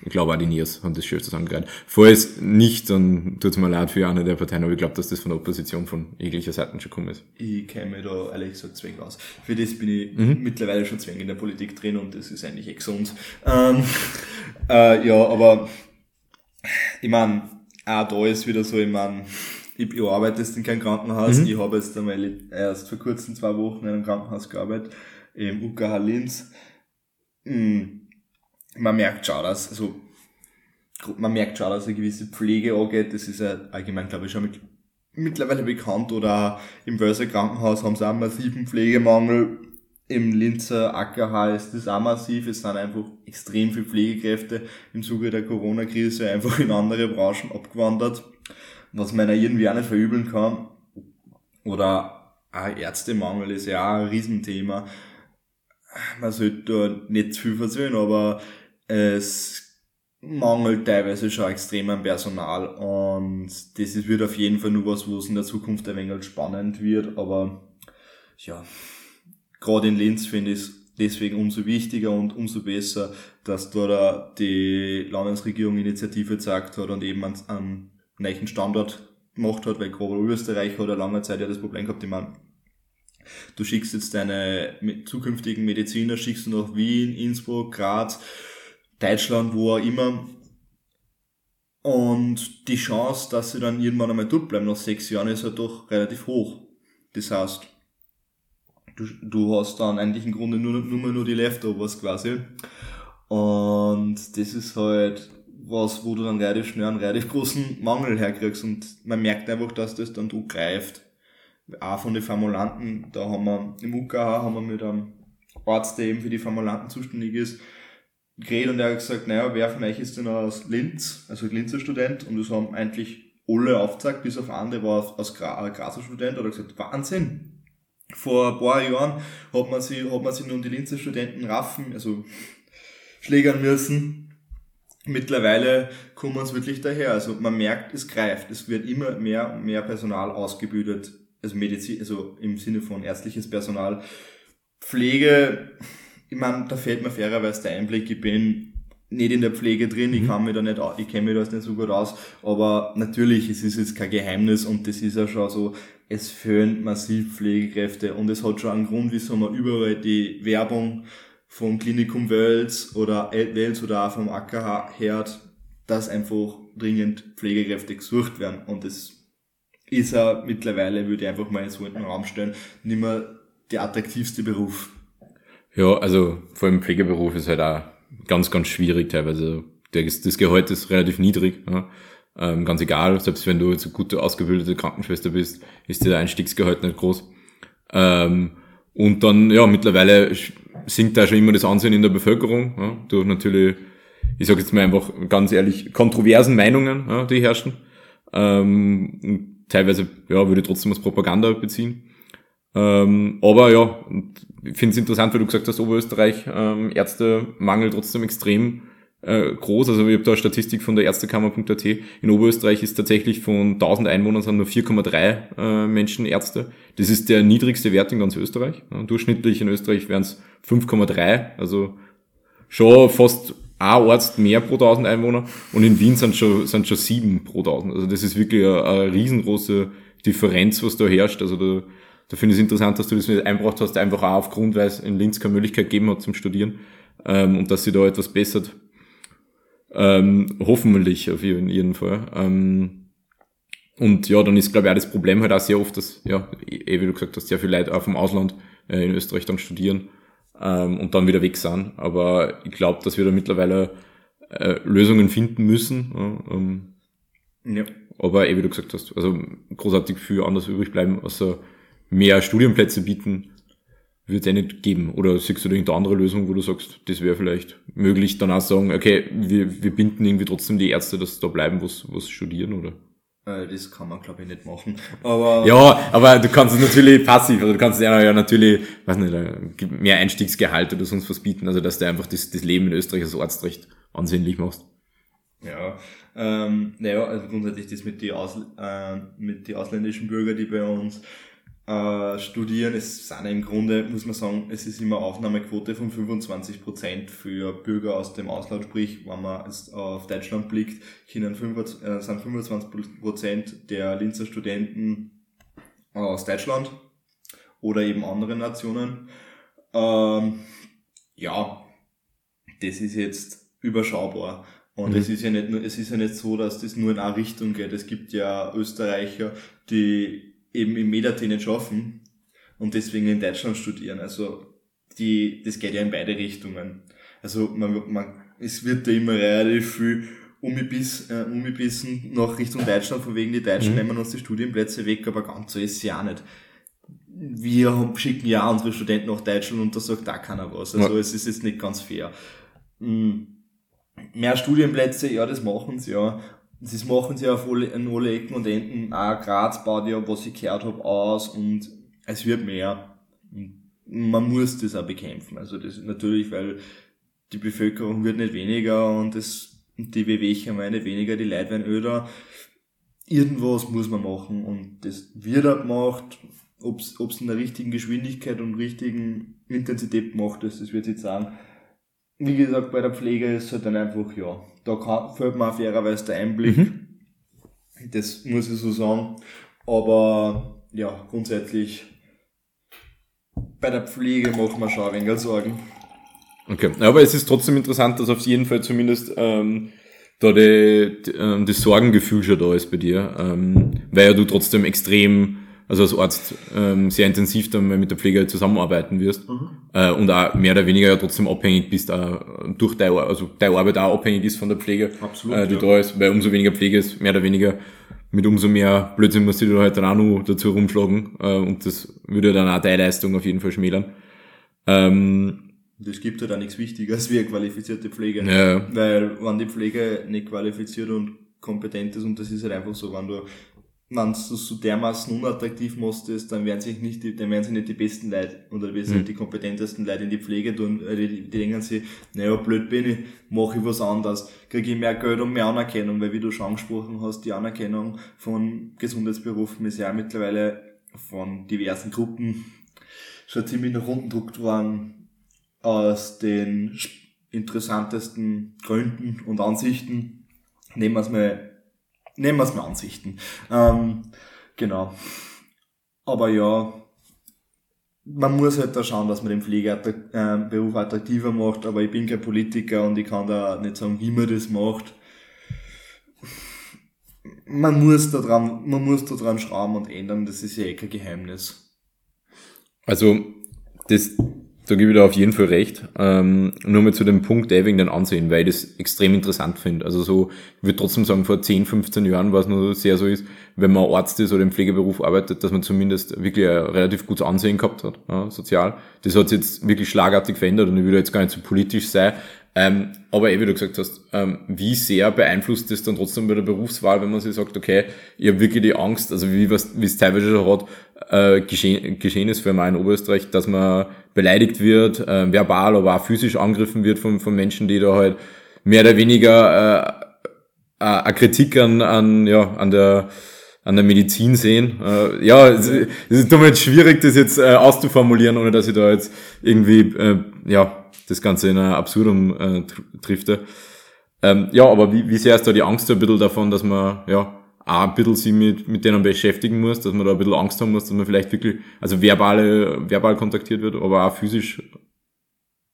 ich glaube auch die NIRS haben das schönstes angekreidet. Falls nicht, dann tut es mir leid für eine der Parteien, aber ich glaube, dass das von der Opposition von jeglicher Seite schon gekommen ist. Ich käme da ehrlich gesagt zwäng aus. Für das bin ich mhm. mittlerweile schon zwäng in der Politik drin und das ist eigentlich eh gesund. Ähm, äh, ja, aber ich meine, auch da ist wieder so, ich meine, ich, ich arbeite jetzt in keinem Krankenhaus. Mhm. Ich habe jetzt einmal erst vor kurzem zwei Wochen in einem Krankenhaus gearbeitet, im UKH Linz. Mhm. Man merkt schon, dass, also, man merkt schon, dass eine gewisse Pflege angeht. Das ist ja allgemein, glaube ich, schon mit, mittlerweile bekannt. Oder im Wölser Krankenhaus haben sie auch einen massiven Pflegemangel. Im Linzer AKH ist das auch massiv. Es sind einfach extrem viele Pflegekräfte im Zuge der Corona-Krise einfach in andere Branchen abgewandert was man ja irgendwie auch nicht verübeln kann. Oder auch Ärztemangel ist ja auch ein Riesenthema. Man sollte da nicht zu viel versöhnen, aber es mangelt teilweise schon extrem an Personal und das wird auf jeden Fall nur was, wo es in der Zukunft ein wenig spannend wird, aber ja, gerade in Linz finde ich es deswegen umso wichtiger und umso besser, dass da die Landesregierung Initiative gezeigt hat und eben an, an neuen Standort gemacht hat, weil gerade Österreich hat ja lange Zeit ja das Problem gehabt, ich meine, du schickst jetzt deine zukünftigen Mediziner, schickst du nach Wien, Innsbruck, Graz, Deutschland, wo auch immer. Und die Chance, dass sie dann irgendwann einmal dort bleiben nach sechs Jahren, ist halt doch relativ hoch. Das heißt, du, du hast dann eigentlich im Grunde nur, nur, nur die Leftovers quasi. Und das ist halt was, wo du dann relativ schnell einen relativ großen Mangel herkriegst und man merkt einfach, dass das dann du greift. Auch von den Formulanten, da haben wir im UKH haben wir mit einem Arzt, der eben für die Formulanten zuständig ist, geredet und er hat gesagt, naja, wer von euch ist denn aus Linz, also Linzer Student und das haben eigentlich alle aufgezeigt, bis auf der war aus Gra Grazer Student, oder gesagt, Wahnsinn! Vor ein paar Jahren hat man sich, hat man sich nun die Linzer Studenten raffen, also schlägern müssen, mittlerweile kommen uns wirklich daher. Also man merkt, es greift. Es wird immer mehr und mehr Personal ausgebildet. Also Medizin, also im Sinne von ärztliches Personal. Pflege ich meine, da fehlt mir fairerweise der Einblick, ich bin nicht in der Pflege drin, mhm. ich kann mir da nicht, ich kenne mich da nicht so gut aus, aber natürlich, es ist jetzt kein Geheimnis und das ist ja schon so, es fehlen massiv Pflegekräfte und es hat schon einen Grund, wieso man überall die Werbung vom Klinikum Wels oder Wels oder vom AKH hört, dass einfach dringend Pflegekräfte gesucht werden und das ist ja mittlerweile, würde ich einfach mal so in den Raum stellen, nicht mehr der attraktivste Beruf. Ja, also vor allem Pflegeberuf ist halt auch ganz, ganz schwierig teilweise. Das Gehalt ist relativ niedrig. Ja. Ähm, ganz egal, selbst wenn du jetzt eine gute ausgebildete Krankenschwester bist, ist der Einstiegsgehalt nicht groß. Ähm, und dann, ja, mittlerweile sinkt da schon immer das Ansehen in der Bevölkerung, ja, durch natürlich, ich sage jetzt mal einfach ganz ehrlich, kontroversen Meinungen, ja, die herrschen. Ähm, teilweise, ja, würde ich trotzdem als Propaganda beziehen. Ähm, aber ja, ich finde es interessant, weil du gesagt hast, Oberösterreich ähm, Ärztemangel trotzdem extrem äh, groß. Also ich habe da eine Statistik von der Ärztekammer.at. In Oberösterreich ist tatsächlich von 1000 Einwohnern sind nur 4,3 äh, Menschen Ärzte. Das ist der niedrigste Wert in ganz Österreich. Ja, durchschnittlich in Österreich wären es 5,3, also schon fast ein Arzt mehr pro 1000 Einwohner und in Wien sind schon, sind schon sieben pro 1000. Also das ist wirklich eine, eine riesengroße Differenz, was da herrscht. Also da da finde ich es interessant, dass du das mit einbracht hast, einfach auch aufgrund, weil es in Linz keine Möglichkeit gegeben hat zum Studieren ähm, und dass sie da etwas bessert. Ähm, hoffentlich auf jeden Fall. Ähm, und ja, dann ist, glaube ich, auch das Problem halt auch sehr oft, dass, ja, eh, wie du gesagt hast, sehr viele Leute auch vom Ausland äh, in Österreich dann studieren ähm, und dann wieder weg sind. Aber ich glaube, dass wir da mittlerweile äh, Lösungen finden müssen. Ähm, ja. Aber eh, wie du gesagt hast, also großartig viel anders übrig bleiben, außer mehr Studienplätze bieten, wird es ja nicht geben. Oder siehst du da irgendeine andere Lösung, wo du sagst, das wäre vielleicht möglich, dann auch sagen, okay, wir, wir binden irgendwie trotzdem die Ärzte, dass sie da bleiben, was, was studieren, oder? Äh, das kann man, glaube ich, nicht machen. Aber ja, aber du kannst es natürlich passiv, also du kannst ja, ja natürlich, weiß nicht, äh, mehr Einstiegsgehalt oder sonst was bieten, also dass du einfach das, das Leben in Österreich als Arztrecht ansehnlich machst. Ja, ähm, naja, also grundsätzlich das mit die, Aus, äh, mit die ausländischen Bürger, die bei uns äh, studieren. Es sind im Grunde, muss man sagen, es ist immer Aufnahmequote von 25% für Bürger aus dem Ausland, sprich, wenn man jetzt auf Deutschland blickt, sind 25% der Linzer Studenten aus Deutschland oder eben anderen Nationen. Ähm, ja, das ist jetzt überschaubar. Und mhm. es ist ja nicht nur, es ist ja nicht so, dass das nur in eine Richtung geht. Es gibt ja Österreicher, die eben im Medat nicht schaffen und deswegen in Deutschland studieren. Also die, das geht ja in beide Richtungen. Also man, man, es wird da immer relativ viel umgebiss, äh, umgebissen nach Richtung Deutschland, von wegen die Deutschen mhm. nehmen uns die Studienplätze weg, aber ganz so ist es ja nicht. Wir haben, schicken ja unsere Studenten nach Deutschland und da sagt da keiner was. Also ja. es ist jetzt nicht ganz fair. Mhm. Mehr Studienplätze, ja, das machen sie ja. Das machen sie auf alle, an alle Ecken und Enden. Auch Graz baut ja, was ich gehört habe, aus und es wird mehr. Man muss das auch bekämpfen. Also das ist natürlich, weil die Bevölkerung wird nicht weniger und das, die Wehwehchen werden nicht weniger, die Leute werden öder. Irgendwas muss man machen und das wird auch gemacht. Ob es in der richtigen Geschwindigkeit und richtigen Intensität gemacht ist, das wird sich sagen. Wie gesagt, bei der Pflege ist es halt dann einfach, ja, da kann, fällt mir fairerweise der Einblick. Mhm. Das muss ich so sagen. Aber ja, grundsätzlich bei der Pflege macht man schon ein wenig Sorgen. Okay, aber es ist trotzdem interessant, dass auf jeden Fall zumindest ähm, da die, die, ähm, das Sorgengefühl schon da ist bei dir, ähm, weil ja du trotzdem extrem also als Arzt ähm, sehr intensiv dann mit der Pflege zusammenarbeiten wirst mhm. äh, und auch mehr oder weniger ja trotzdem abhängig bist, äh, durch deine, also deine Arbeit auch abhängig ist von der Pflege, Absolut, äh, die ja. da ist, weil umso weniger Pflege ist, mehr oder weniger mit umso mehr Blödsinn musst du da halt dann auch noch dazu rumschlagen äh, und das würde dann auch deine Leistung auf jeden Fall schmälern. Ähm, das gibt ja halt dann nichts Wichtigeres wie eine qualifizierte Pflege. Ja. Weil wenn die Pflege nicht qualifiziert und kompetent ist und das ist halt einfach so, wenn du wenn du so dermaßen unattraktiv machst, dann werden sich nicht die, dann werden sich nicht die besten Leute oder mhm. die kompetentesten Leute in die Pflege tun, die, die denken sich, naja, blöd bin ich, mache ich was anderes, kriege ich mehr Geld und mehr Anerkennung, weil wie du schon angesprochen hast, die Anerkennung von Gesundheitsberufen ist ja mittlerweile von diversen Gruppen schon ziemlich nach unten gedruckt worden. aus den interessantesten Gründen und Ansichten. Nehmen wir es mal, nehmen wir es mal Ansichten. Ähm, genau. Aber ja, man muss halt da schauen, dass man den Pflegeberuf attraktiver macht, aber ich bin kein Politiker und ich kann da nicht sagen, wie man das macht. Man muss da dran, man muss da dran schrauben und ändern, das ist ja eh kein Geheimnis. Also, das da gebe ich dir auf jeden Fall recht. Ähm, nur mal zu dem Punkt wegen den Ansehen, weil ich das extrem interessant finde. Also so, ich würde trotzdem sagen, vor 10, 15 Jahren war es nur sehr so ist, wenn man Arzt ist oder im Pflegeberuf arbeitet, dass man zumindest wirklich ein relativ gutes Ansehen gehabt hat, ja, sozial. Das hat sich jetzt wirklich schlagartig verändert und ich würde jetzt gar nicht so politisch sein, ähm, aber eh, wie du gesagt hast, ähm, wie sehr beeinflusst das dann trotzdem bei der Berufswahl, wenn man sich sagt, okay, ich habe wirklich die Angst, also wie wie es teilweise schon hat, äh, geschehen, geschehen ist für mich in Oberösterreich, dass man beleidigt wird, äh, verbal, aber auch physisch angegriffen wird von, von Menschen, die da halt mehr oder weniger äh, eine Kritik an, an, ja, an der an der Medizin sehen. Äh, ja, es, es ist damit schwierig, das jetzt äh, auszuformulieren, ohne dass ich da jetzt irgendwie äh, ja das Ganze in ein Absurdum äh, trifft. Ähm, ja, aber wie, wie sehr ist da die Angst ein bisschen davon, dass man ja auch ein bisschen sich mit, mit denen beschäftigen muss, dass man da ein bisschen Angst haben muss, dass man vielleicht wirklich, also verbale, verbal kontaktiert wird, aber auch physisch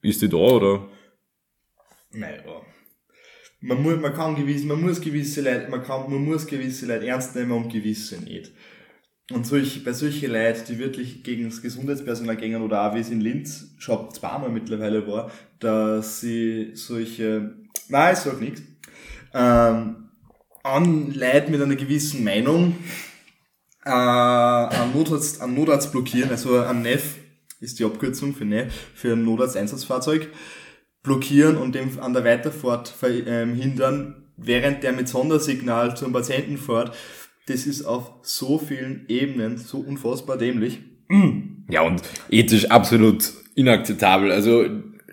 ist die da, oder? Naja. Man muss, man kann gewisse, man muss gewisse Leute, man kann, man muss gewisse Leute ernst nehmen und gewisse nicht. Und solch, bei solchen Leuten, die wirklich gegen das Gesundheitspersonal gehen oder auch wie es in Linz schon zweimal mittlerweile war, dass sie solche, nein, ich sag nichts, ähm, an Leute mit einer gewissen Meinung äh, einen, Notarzt, einen Notarzt blockieren, also ein NEF ist die Abkürzung für NEF, für ein Notarzt-Einsatzfahrzeug, blockieren und dem an der Weiterfahrt verhindern, während der mit Sondersignal zum Patienten fährt das ist auf so vielen Ebenen so unfassbar dämlich. Ja, und ethisch absolut inakzeptabel. Also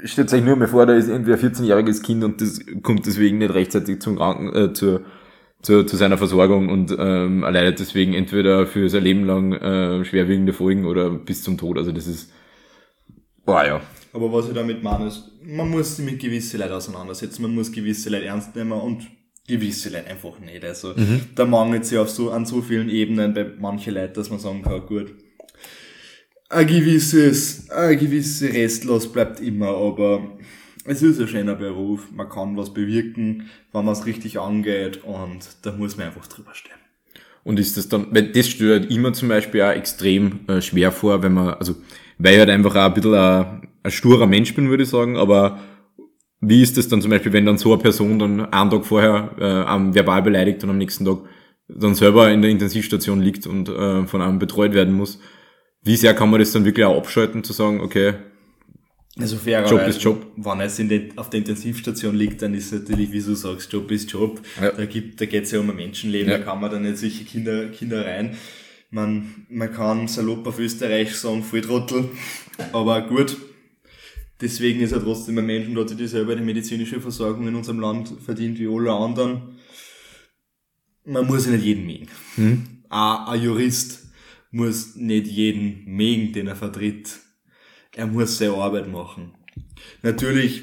stellt euch nur mal vor, da ist irgendwie ein 14-jähriges Kind und das kommt deswegen nicht rechtzeitig zum Kranken, äh, zur, zu, zu seiner Versorgung und ähm, erleidet deswegen entweder für sein Leben lang äh, schwerwiegende Folgen oder bis zum Tod. Also das ist, boah ja. Aber was ich damit meine ist, man muss sich mit gewissen Leuten auseinandersetzen, man muss gewisse Leute ernst nehmen und gewisse Leute einfach nicht. Also mhm. da mangelt sie auf so, an so vielen Ebenen bei manchen Leuten, dass man sagen kann, gut, ein gewisses, ein gewisses Restlos bleibt immer, aber es ist ein schöner Beruf, man kann was bewirken, wenn man es richtig angeht und da muss man einfach drüber stehen. Und ist das dann, weil das stört immer zum Beispiel auch extrem äh, schwer vor, wenn man, also, weil ich halt einfach auch ein bisschen ein, ein sturer Mensch bin, würde ich sagen, aber wie ist das dann zum Beispiel, wenn dann so eine Person dann einen Tag vorher äh, verbal beleidigt und am nächsten Tag dann selber in der Intensivstation liegt und äh, von einem betreut werden muss? Wie sehr kann man das dann wirklich auch abschalten, zu sagen, okay, also fairerweise, Job ist Job. Wenn es in den, auf der Intensivstation liegt, dann ist natürlich, wie du sagst, Job ist Job. Ja. Da gibt, da geht's ja um ein Menschenleben, ja. da kann man dann nicht solche Kinder, Kinder rein. Man, man kann salopp auf Österreich sagen, Volltrottel. Aber gut, Deswegen ist er trotzdem ein Mensch und hat sich dieselbe medizinische Versorgung in unserem Land verdient wie alle anderen. Man muss ja nicht jeden mögen. Hm? Ein, ein Jurist muss nicht jeden mögen, den er vertritt. Er muss seine Arbeit machen. Natürlich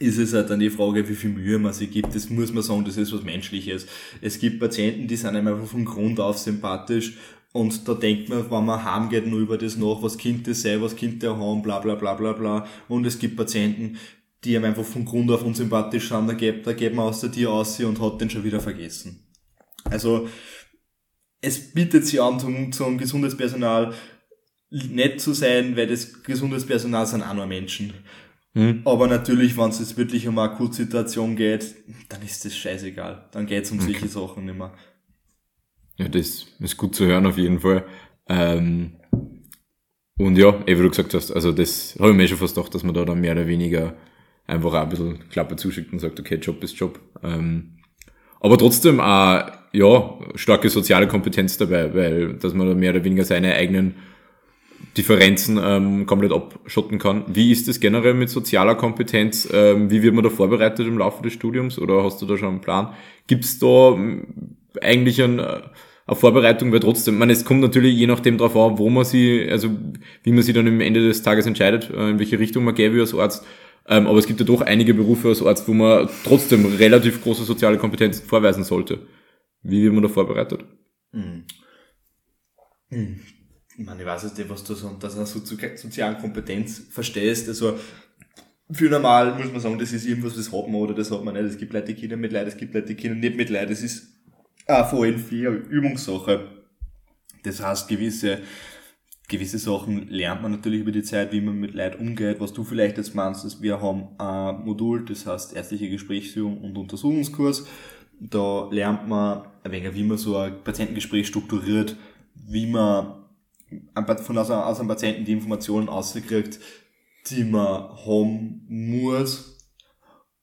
ist es halt dann die Frage, wie viel Mühe man sich gibt. Das muss man sagen, das ist was Menschliches. Es gibt Patienten, die sind einem einfach von Grund auf sympathisch und da denkt man, wenn man heimgeht, nur über das nach, was Kind das sei, was Kind der haben, bla bla bla bla bla. Und es gibt Patienten, die einem einfach von Grund auf unsympathisch sind, da geht, da geht man aus der Tier aus und hat den schon wieder vergessen. Also, es bietet sich an, zum, zum Gesundheitspersonal nett zu sein, weil das Gesundheitspersonal sind auch nur Menschen. Mhm. Aber natürlich, wenn es jetzt wirklich um eine Akutsituation geht, dann ist das scheißegal. Dann geht es um okay. solche Sachen nicht mehr. Ja, das ist gut zu hören auf jeden Fall. Ähm, und ja, eh, wie du gesagt hast, also das habe ich mir schon fast gedacht, dass man da dann mehr oder weniger einfach auch ein bisschen Klappe zuschickt und sagt, okay, Job ist Job. Ähm, aber trotzdem auch, ja, starke soziale Kompetenz dabei, weil, dass man da mehr oder weniger seine eigenen Differenzen ähm, komplett abschotten kann. Wie ist es generell mit sozialer Kompetenz? Ähm, wie wird man da vorbereitet im Laufe des Studiums oder hast du da schon einen Plan? Gibt es da eigentlich äh, auf Vorbereitung, weil trotzdem, man, es kommt natürlich je nachdem drauf an, wo man sie, also wie man sie dann am Ende des Tages entscheidet, äh, in welche Richtung man gehen will als Arzt. Ähm, aber es gibt ja doch einige Berufe als Arzt, wo man trotzdem relativ große soziale Kompetenzen vorweisen sollte. Wie wird man da vorbereitet? Hm. Hm. Ich meine, ich weiß jetzt nicht, was du so unter einer sozialen Kompetenz verstehst. Also, für normal muss man sagen, das ist irgendwas, das hat man oder das hat man nicht. Es gibt Leute, die können Mitleid, es gibt Leute, die können nicht Mitleid. Das ist äh, vor allem viel Übungssache. Das heißt, gewisse, gewisse Sachen lernt man natürlich über die Zeit, wie man mit Leid umgeht. Was du vielleicht jetzt meinst, ist, wir haben ein Modul, das heißt ärztliche Gesprächsführung und Untersuchungskurs. Da lernt man ein wenig, wie man so ein Patientengespräch strukturiert, wie man von aus einem Patienten die Informationen auskriegt, die man haben muss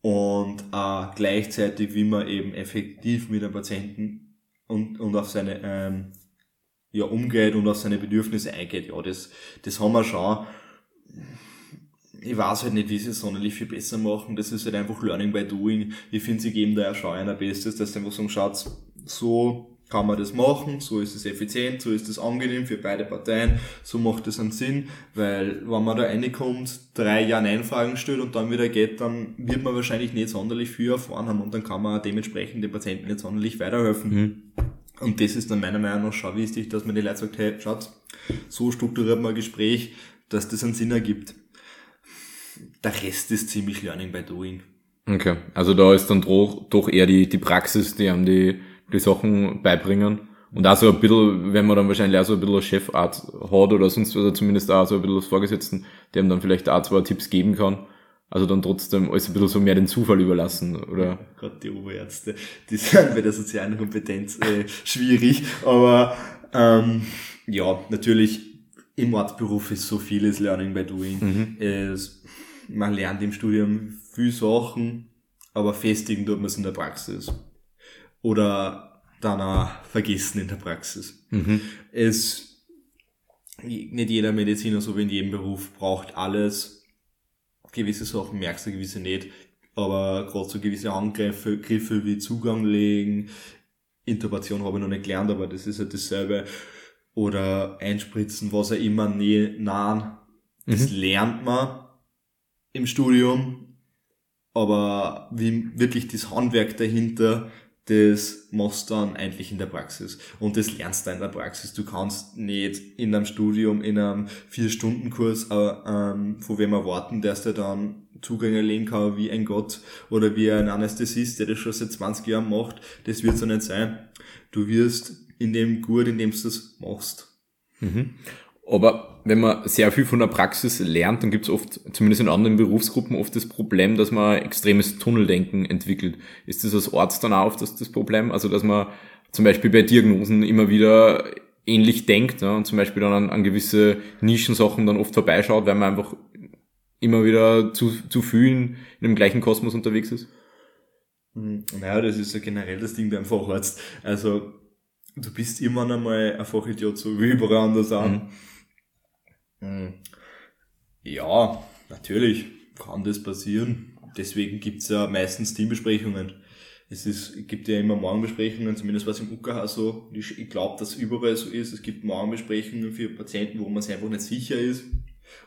und äh, gleichzeitig, wie man eben effektiv mit dem Patienten und, und auf seine ähm, ja, umgeht und auf seine Bedürfnisse eingeht. Ja, das, das haben wir schon. Ich weiß halt nicht, wie sie es sonderlich viel besser machen. Das ist halt einfach Learning by Doing. Ich finde, sie geben da ja schon einer Bestes, dass sie einfach sagen, schaut, so kann man das machen, so ist es effizient, so ist es angenehm für beide Parteien, so macht es einen Sinn, weil wenn man da reinkommt, drei Ja-Nein-Fragen stellt und dann wieder geht, dann wird man wahrscheinlich nicht sonderlich viel erfahren haben und dann kann man dementsprechend den Patienten nicht sonderlich weiterhelfen. Mhm. Und das ist dann meiner Meinung nach schon wichtig, dass man die Leute sagt, hey, schaut, so strukturiert man ein Gespräch, dass das einen Sinn ergibt. Der Rest ist ziemlich Learning by Doing. Okay, also da ist dann doch, doch eher die, die Praxis, die haben die die Sachen beibringen. Und auch so ein bisschen, wenn man dann wahrscheinlich auch so ein bisschen Chefarzt hat oder sonst, oder zumindest auch so ein bisschen das Vorgesetzten, der ihm dann vielleicht auch zwei Tipps geben kann. Also dann trotzdem alles ein bisschen so mehr den Zufall überlassen, oder? Gerade die Oberärzte, die sind bei der sozialen Kompetenz äh, schwierig, aber ähm, ja, natürlich im Arztberuf ist so vieles Learning by Doing. Mhm. Es, man lernt im Studium viel Sachen, aber festigen tut man es in der Praxis oder dann auch vergessen in der Praxis. Mhm. Es, nicht jeder Mediziner, so wie in jedem Beruf, braucht alles. Gewisse Sachen merkst du, gewisse nicht. Aber gerade so gewisse Angriffe Griffe wie Zugang legen, Intubation habe ich noch nicht gelernt, aber das ist halt dasselbe. Oder einspritzen, was er immer nähen, nahen. Das mhm. lernt man im Studium. Aber wie wirklich das Handwerk dahinter, das machst du dann eigentlich in der Praxis. Und das lernst du in der Praxis. Du kannst nicht in einem Studium, in einem Vier-Stunden-Kurs äh, ähm, von wem erwarten, dass der dann Zugänge legen kann wie ein Gott oder wie ein Anästhesist, der das schon seit 20 Jahren macht. Das wird so nicht sein. Du wirst in dem gut, in dem du das machst. Mhm. Aber wenn man sehr viel von der Praxis lernt, dann gibt es oft, zumindest in anderen Berufsgruppen, oft das Problem, dass man extremes Tunneldenken entwickelt. Ist das als Arzt dann auch oft das, das Problem? Also dass man zum Beispiel bei Diagnosen immer wieder ähnlich denkt ja, und zum Beispiel dann an, an gewisse Nischensachen dann oft vorbeischaut, weil man einfach immer wieder zu, zu fühlen in dem gleichen Kosmos unterwegs ist? Hm, naja, das ist ja generell das Ding beim Facharzt. Also du bist immer einmal ein Fachidiot, so wie überall anders an. Mhm hm. Ja, natürlich kann das passieren. Deswegen gibt's ja meistens Teambesprechungen. Es ist, gibt ja immer Morgenbesprechungen, zumindest was im UKH so. Ich, ich glaube, dass überall so ist. Es gibt Morgenbesprechungen für Patienten, wo man sich einfach nicht sicher ist.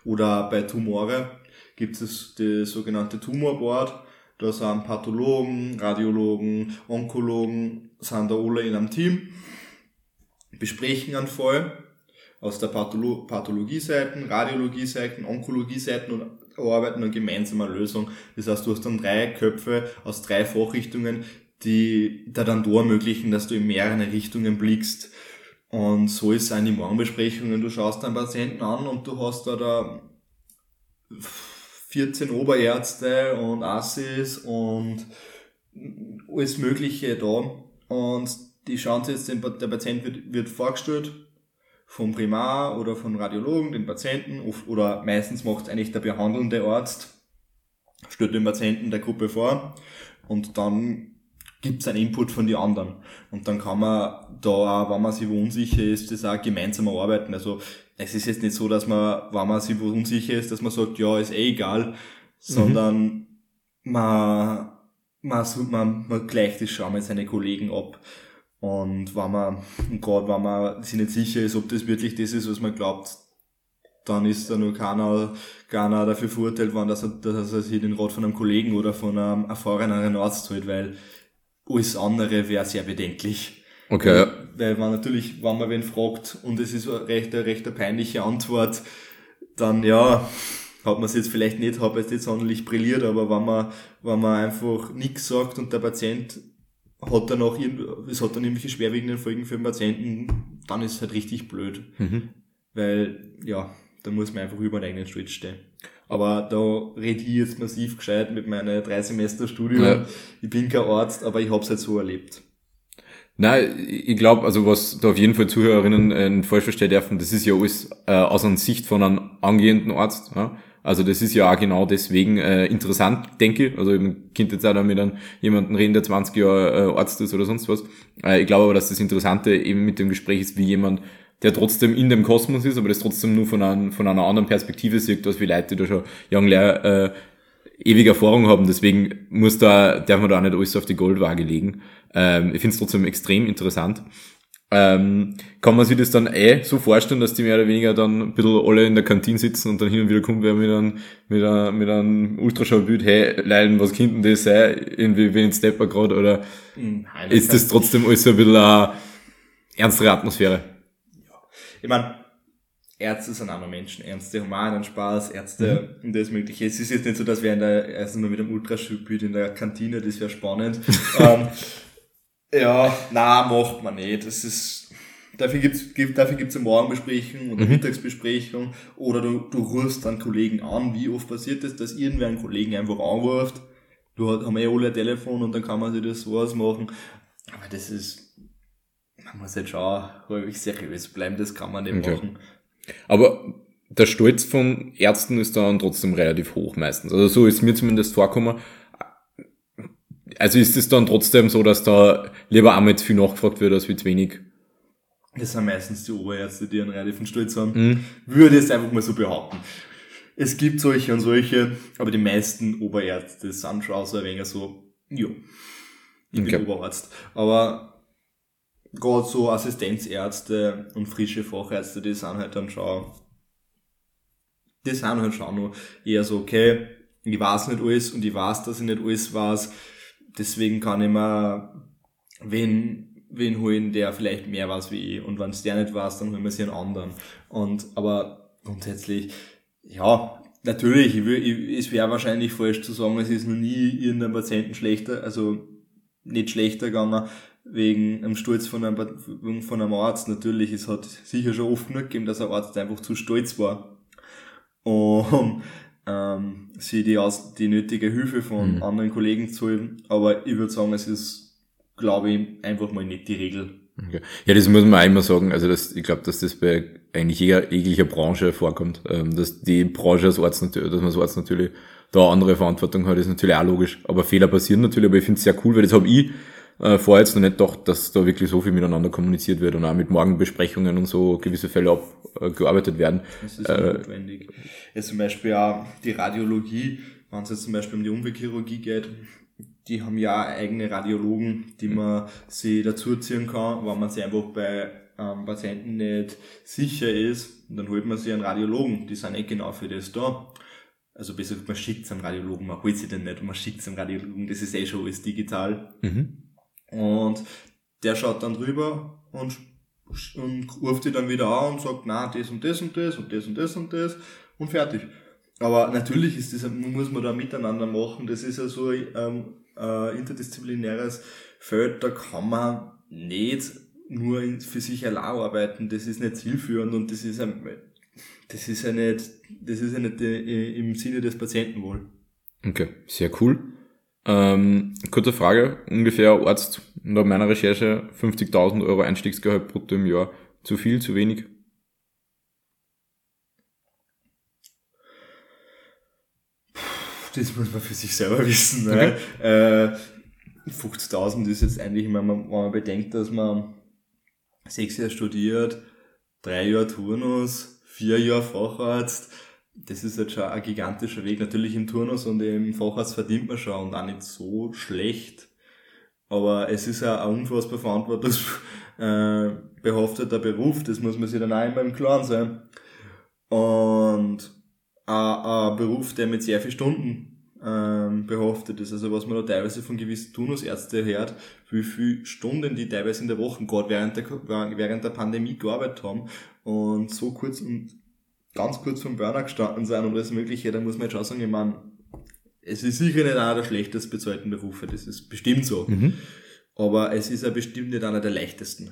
Oder bei Tumore gibt es das sogenannte Tumorboard. Da sind Pathologen, Radiologen, Onkologen, sind da alle in einem Team, besprechen einen Fall aus der Patholo Pathologie-Seiten, Radiologie-Seiten, Onkologie-Seiten und arbeiten an gemeinsamer Lösung. Das heißt, du hast dann drei Köpfe aus drei Fachrichtungen, die da dann da ermöglichen, dass du in mehrere Richtungen blickst. Und so ist es eine Morgenbesprechungen. Du schaust deinen Patienten an und du hast da da 14 Oberärzte und Assis und alles Mögliche da. Und die schauen sich jetzt, der Patient wird, wird vorgestellt, vom Primar oder vom Radiologen, den Patienten, oder meistens macht eigentlich der behandelnde Arzt, stellt den Patienten der Gruppe vor und dann gibt es einen Input von den anderen. Und dann kann man da wenn man sich wo unsicher ist, das auch gemeinsam arbeiten. Also es ist jetzt nicht so, dass man, wenn man sich wo unsicher ist, dass man sagt, ja, ist eh egal, sondern mhm. man, man, man, man gleicht das schon mit seinen Kollegen ab Und wenn man, gerade wenn man sich nicht sicher ist, ob das wirklich das ist, was man glaubt, dann ist da nur keiner, keiner dafür verurteilt worden, dass er, dass er sich den Rat von einem Kollegen oder von einem erfahreneren Arzt holt, weil alles andere wäre sehr bedenklich. Okay. Weil man natürlich, wenn man wen fragt und es ist eine recht, eine recht eine peinliche Antwort, dann ja, hat man es jetzt vielleicht nicht, hat es jetzt sonderlich brilliert, aber wenn man, wenn man einfach nichts sagt und der Patient hat dann auch, es hat dann irgendwelche schwerwiegenden Folgen für den Patienten, dann ist es halt richtig blöd. Mhm. Weil, ja, da muss man einfach über den eigenen Schritt stehen. Aber da rede ich jetzt massiv gescheit mit meinen drei Semester Studium. Ja. Ich bin kein Arzt, aber ich habe es halt so erlebt. Nein, ich glaube, also was da auf jeden Fall Zuhörerinnen äh, falsch verstehen dürfen, das ist ja alles äh, aus einer Sicht von einem angehenden Arzt. Ja? Also das ist ja auch genau deswegen äh, interessant, denke ich. Also ich könnte jetzt auch da mit einem, jemanden reden, der 20 Jahre äh, Arzt ist oder sonst was. Äh, ich glaube aber, dass das Interessante eben mit dem Gespräch ist, wie jemand, der trotzdem in dem Kosmos ist, aber das trotzdem nur von, einem, von einer anderen Perspektive sieht, als wie Leute, die da schon Young Lehr, äh, ewig Erfahrung haben. Deswegen muss da, darf man da auch nicht alles auf die Goldwaage legen. Ähm, ich finde es trotzdem extrem interessant. Ähm, kann man sich das dann eh so vorstellen, dass die mehr oder weniger dann ein bisschen alle in der Kantine sitzen und dann hin und wieder kommt wer mit einem, mit einem, mit einem Ultraschallbild, hey, Leiden, was könnte denn das sein? Irgendwie, wen Stepper gerade, oder Nein, ist das trotzdem alles so ein bisschen eine ernstere Atmosphäre? Ja. Ich meine, Ärzte sind auch noch Menschen, Ärzte haben auch einen Spaß, Ärzte mhm. und das Mögliche. Es ist jetzt nicht so, dass wir in der, erst nur mit einem Ultraschallbild in der Kantine, das wäre spannend. ähm, ja, na macht man nicht. Das ist, dafür gibt's, gibt, dafür gibt's eine Morgenbesprechung oder mhm. Mittagsbesprechung oder du, du rufst dann Kollegen an. Wie oft passiert das, dass irgendwer einen Kollegen einfach anruft? Du hast, haben eh alle ein Telefon und dann kann man sich das so ausmachen. Aber das ist, man muss jetzt schon häufig seriös bleiben, das kann man nicht okay. machen. Aber der Stolz von Ärzten ist dann trotzdem relativ hoch meistens. Also so ist mir zumindest vorgekommen also ist es dann trotzdem so, dass da lieber auch mit viel nachgefragt wird, als mit wenig? Das sind meistens die Oberärzte, die einen relativen Stolz haben. Mhm. Würde es einfach mal so behaupten. Es gibt solche und solche, aber die meisten Oberärzte sind schon so ein wenig so, ja, ich bin okay. Oberarzt. Aber gerade so Assistenzärzte und frische Fachärzte, die sind halt dann schon, die sind halt schon nur eher so, okay, ich weiß nicht alles und ich weiß, dass ich nicht alles weiß deswegen kann ich mir wen, wen holen, der vielleicht mehr weiß wie ich. Und wenn es der nicht weiß, dann holen wir sich einen anderen. Und, aber grundsätzlich, ja, natürlich, ich will, ich, es wäre wahrscheinlich falsch zu sagen, es ist noch nie irgendeinem Patienten schlechter, also nicht schlechter gegangen, wegen einem Sturz von einem, von einem Arzt. Natürlich, es hat sicher schon oft genug gegeben, dass ein Arzt einfach zu stolz war. Und ähm, sie die, aus, die nötige Hilfe von mhm. anderen Kollegen zu holen. Aber ich würde sagen, es ist, glaube ich, einfach mal nicht die Regel. Okay. Ja, das muss man auch immer sagen. Also das, ich glaube, dass das bei eigentlich jeder, jeglicher Branche vorkommt. Ähm, dass die Branche als Arzt, natürlich, dass man als Arzt natürlich da andere Verantwortung hat, ist natürlich auch logisch. Aber Fehler passieren natürlich, aber ich finde es sehr cool, weil das habe ich äh, vorher jetzt noch nicht gedacht, dass da wirklich so viel miteinander kommuniziert wird und auch mit Morgenbesprechungen und so gewisse Fälle abgearbeitet werden. Das ist äh, notwendig. Jetzt zum Beispiel auch die Radiologie, wenn es jetzt zum Beispiel um die Umweltchirurgie geht, die haben ja eigene Radiologen, die man sich dazuziehen kann, wenn man sich einfach bei ähm, Patienten nicht sicher ist, dann holt man sich einen Radiologen, die sind nicht genau für das da. Also besser man schickt es einem Radiologen, man holt sie den nicht und man schickt es einem Radiologen, das ist eh schon alles digital. Mhm. Und der schaut dann drüber und, und ruft die dann wieder an und sagt, na, das und das und das und das und das und das und fertig. Aber natürlich ist das, muss man da miteinander machen. Das ist ja so ähm, äh, interdisziplinäres Feld, da kann man nicht nur für sich allein arbeiten. Das ist nicht zielführend und das ist ja, das ist ja nicht, das ist ja nicht äh, im Sinne des Patienten wohl. Okay, sehr cool. Ähm, kurze Frage, ungefähr Arzt nach meiner Recherche 50.000 Euro Einstiegsgehalt brutto im Jahr. Zu viel, zu wenig? Das muss man für sich selber wissen. Ne? Okay. Äh, 50.000 ist jetzt eigentlich, wenn man, wenn man bedenkt, dass man sechs Jahre studiert, drei Jahre Turnus, vier Jahre Facharzt, das ist jetzt schon ein gigantischer Weg. Natürlich im Turnus und im Facharzt verdient man schon und auch nicht so schlecht. Aber es ist ja ein unfassbar verantwortungsbehafteter äh, Beruf, das muss man sich dann auch immer im Klaren sein. Und ein, ein Beruf, der mit sehr vielen Stunden ähm, behaftet ist. Also was man da teilweise von gewissen Turnusärzte hört, wie viele Stunden die teilweise in der Woche gerade während der, während der Pandemie gearbeitet haben und so kurz und ganz kurz vom Burner gestanden sind und alles Mögliche, da muss man jetzt schon sagen, ich meine, es ist sicher nicht einer der schlechtest bezahlten Berufe, das ist bestimmt so. Mhm. Aber es ist ja bestimmt nicht einer der leichtesten.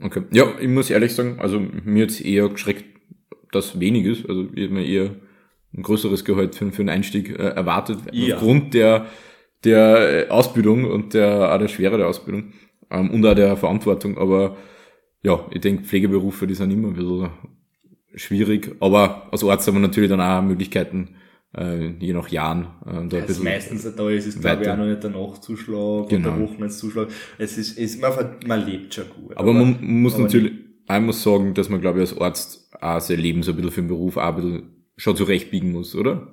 Okay. Ja, ich muss ehrlich sagen, also mir jetzt eher geschreckt, dass wenig ist. Also ich hätte mir eher ein größeres Gehalt für, für einen Einstieg äh, erwartet, ja. aufgrund der, der Ausbildung und der, auch der Schwere der Ausbildung ähm, und auch der Verantwortung. Aber ja, ich denke, Pflegeberufe, die sind immer ein bisschen schwierig. Aber als Arzt haben wir natürlich dann auch Möglichkeiten, äh, je nach Jahren. Äh, da das meistens da ist, ist glaube ich auch noch nicht der Nachzuschlag genau. oder der Wochenendszuschlag. Es ist, es, man, man lebt schon gut. Aber, aber man muss aber natürlich, ich muss sagen, dass man glaube ich als Arzt auch sein Leben so ein bisschen für den Beruf auch ein bisschen schon zurechtbiegen muss, oder?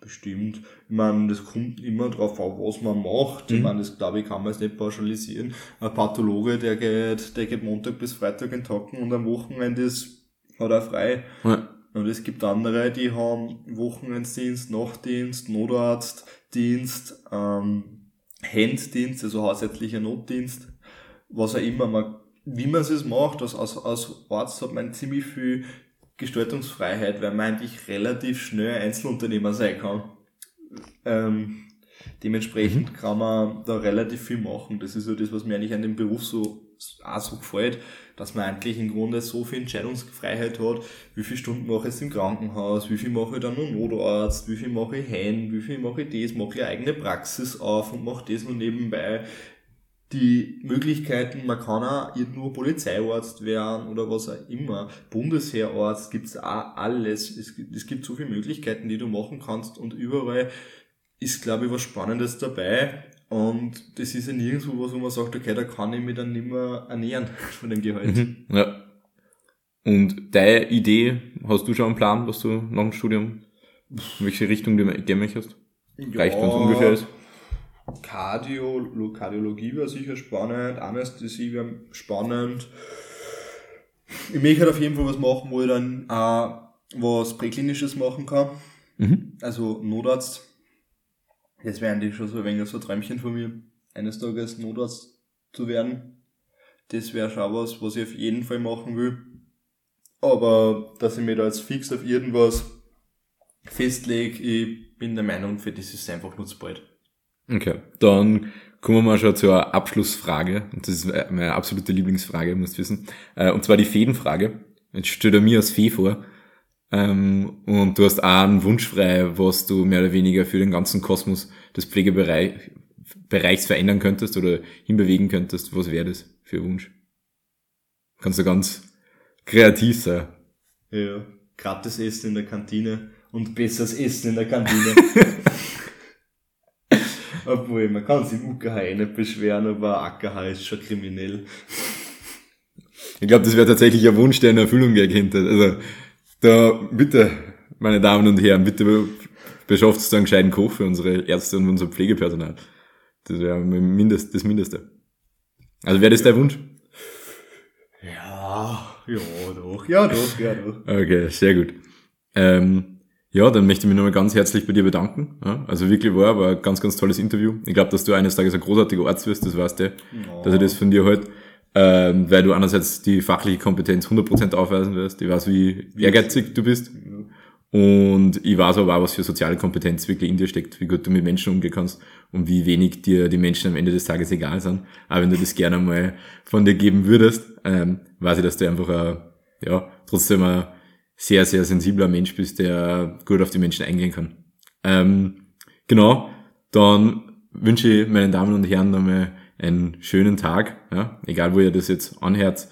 Bestimmt. Ich meine, das kommt immer drauf an, was man macht. Mhm. Ich meine, das glaube ich kann man jetzt nicht pauschalisieren. Ein Pathologe, der geht, der geht Montag bis Freitag in Tacken und am Wochenende ist, hat er frei. Ja. Und es gibt andere, die haben Wochenenddienst, Nachtdienst, Notarztdienst, ähm, Handdienst, also hausärztlicher Notdienst, was auch immer man, wie man es macht, als, als, als Arzt hat man ziemlich viel Gestaltungsfreiheit, weil man eigentlich relativ schnell Einzelunternehmer sein kann. Ähm, dementsprechend mhm. kann man da relativ viel machen. Das ist so das, was mir eigentlich an dem Beruf so auch so gefällt, dass man eigentlich im Grunde so viel Entscheidungsfreiheit hat, wie viele Stunden mache ich jetzt im Krankenhaus, wie viel mache ich dann noch Notarzt, wie viel mache ich Hen, wie viel mache ich das, mache ich eigene Praxis auf und mache das noch nebenbei die Möglichkeiten, man kann auch nur Polizeiarzt werden oder was auch immer, Bundesheerarzt, gibt's auch alles. Es, es gibt so viele Möglichkeiten, die du machen kannst und überall ist, glaube ich, was Spannendes dabei. Und das ist ja nirgendwo was, wo man sagt, okay, da kann ich mich dann nicht mehr ernähren von dem Gehalt. Mhm, ja. Und deine Idee, hast du schon einen Plan, was du nach dem Studium, in welche Richtung du gehen möchtest? Ja, Reicht, wenn es ungefähr ist? Cardio, Kardiologie wäre sicher spannend, Anästhesie wäre spannend. Ich möchte halt auf jeden Fall was machen, wo ich dann auch was Präklinisches machen kann. Mhm. Also Notarzt. Das wäre eigentlich schon so ein wenig so ein Träumchen von mir, eines Tages Notarzt zu werden. Das wäre schon was, was ich auf jeden Fall machen will. Aber dass ich mir da jetzt fix auf irgendwas festlege, ich bin der Meinung, für das ist es einfach nur zu bald. Okay, dann kommen wir mal schon zur Abschlussfrage. Und das ist meine absolute Lieblingsfrage, musst wissen. Äh, und zwar die Feenfrage. Jetzt stellt er mir als Fee vor. Ähm, und du hast auch einen Wunsch frei, was du mehr oder weniger für den ganzen Kosmos des Pflegebereichs verändern könntest oder hinbewegen könntest. Was wäre das für ein Wunsch? Kannst du ganz kreativ sein. Ja, gratis Essen in der Kantine und besseres Essen in der Kantine. Obwohl, man kann sich im UKH nicht beschweren, aber AKH ist schon kriminell. Ich glaube, das wäre tatsächlich ein Wunsch, der in Erfüllung gehen könnte. Also, da, bitte, meine Damen und Herren, bitte beschafft uns einen gescheiten Koch für unsere Ärzte und unser Pflegepersonal. Das wäre Mindest, das Mindeste. Also wäre das dein Wunsch? Ja, ja, doch, ja, doch, ja, doch. Okay, sehr gut. Ähm, ja, dann möchte ich mich nochmal ganz herzlich bei dir bedanken. Ja, also wirklich war, war ein ganz, ganz tolles Interview. Ich glaube, dass du eines Tages ein großartiger Arzt wirst, das weißt du, ja. dass ich das von dir halt, ähm, weil du einerseits die fachliche Kompetenz 100% aufweisen wirst. Ich weiß, wie ehrgeizig du bist. Und ich weiß aber auch, was für soziale Kompetenz wirklich in dir steckt, wie gut du mit Menschen umgehen kannst und wie wenig dir die Menschen am Ende des Tages egal sind. Aber wenn du das gerne mal von dir geben würdest, ähm, weiß ich, dass du einfach, äh, ja, trotzdem ein sehr, sehr sensibler Mensch bist, der gut auf die Menschen eingehen kann. Ähm, genau, dann wünsche ich meinen Damen und Herren nochmal einen schönen Tag, ja, egal wo ihr das jetzt anhört.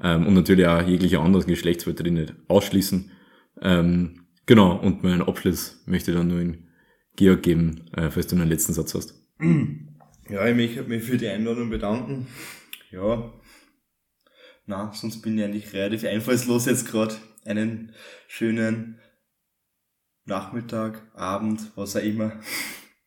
Ähm, und natürlich auch jegliche anderen Geschlechts wollte ich nicht ausschließen. Ähm, genau, und meinen Abschluss möchte ich dann nur in Georg geben, äh, falls du einen letzten Satz hast. Ja, ich möchte mich für die Einladung bedanken. Ja, na, sonst bin ich eigentlich relativ einfallslos jetzt gerade einen schönen Nachmittag, Abend, was auch immer.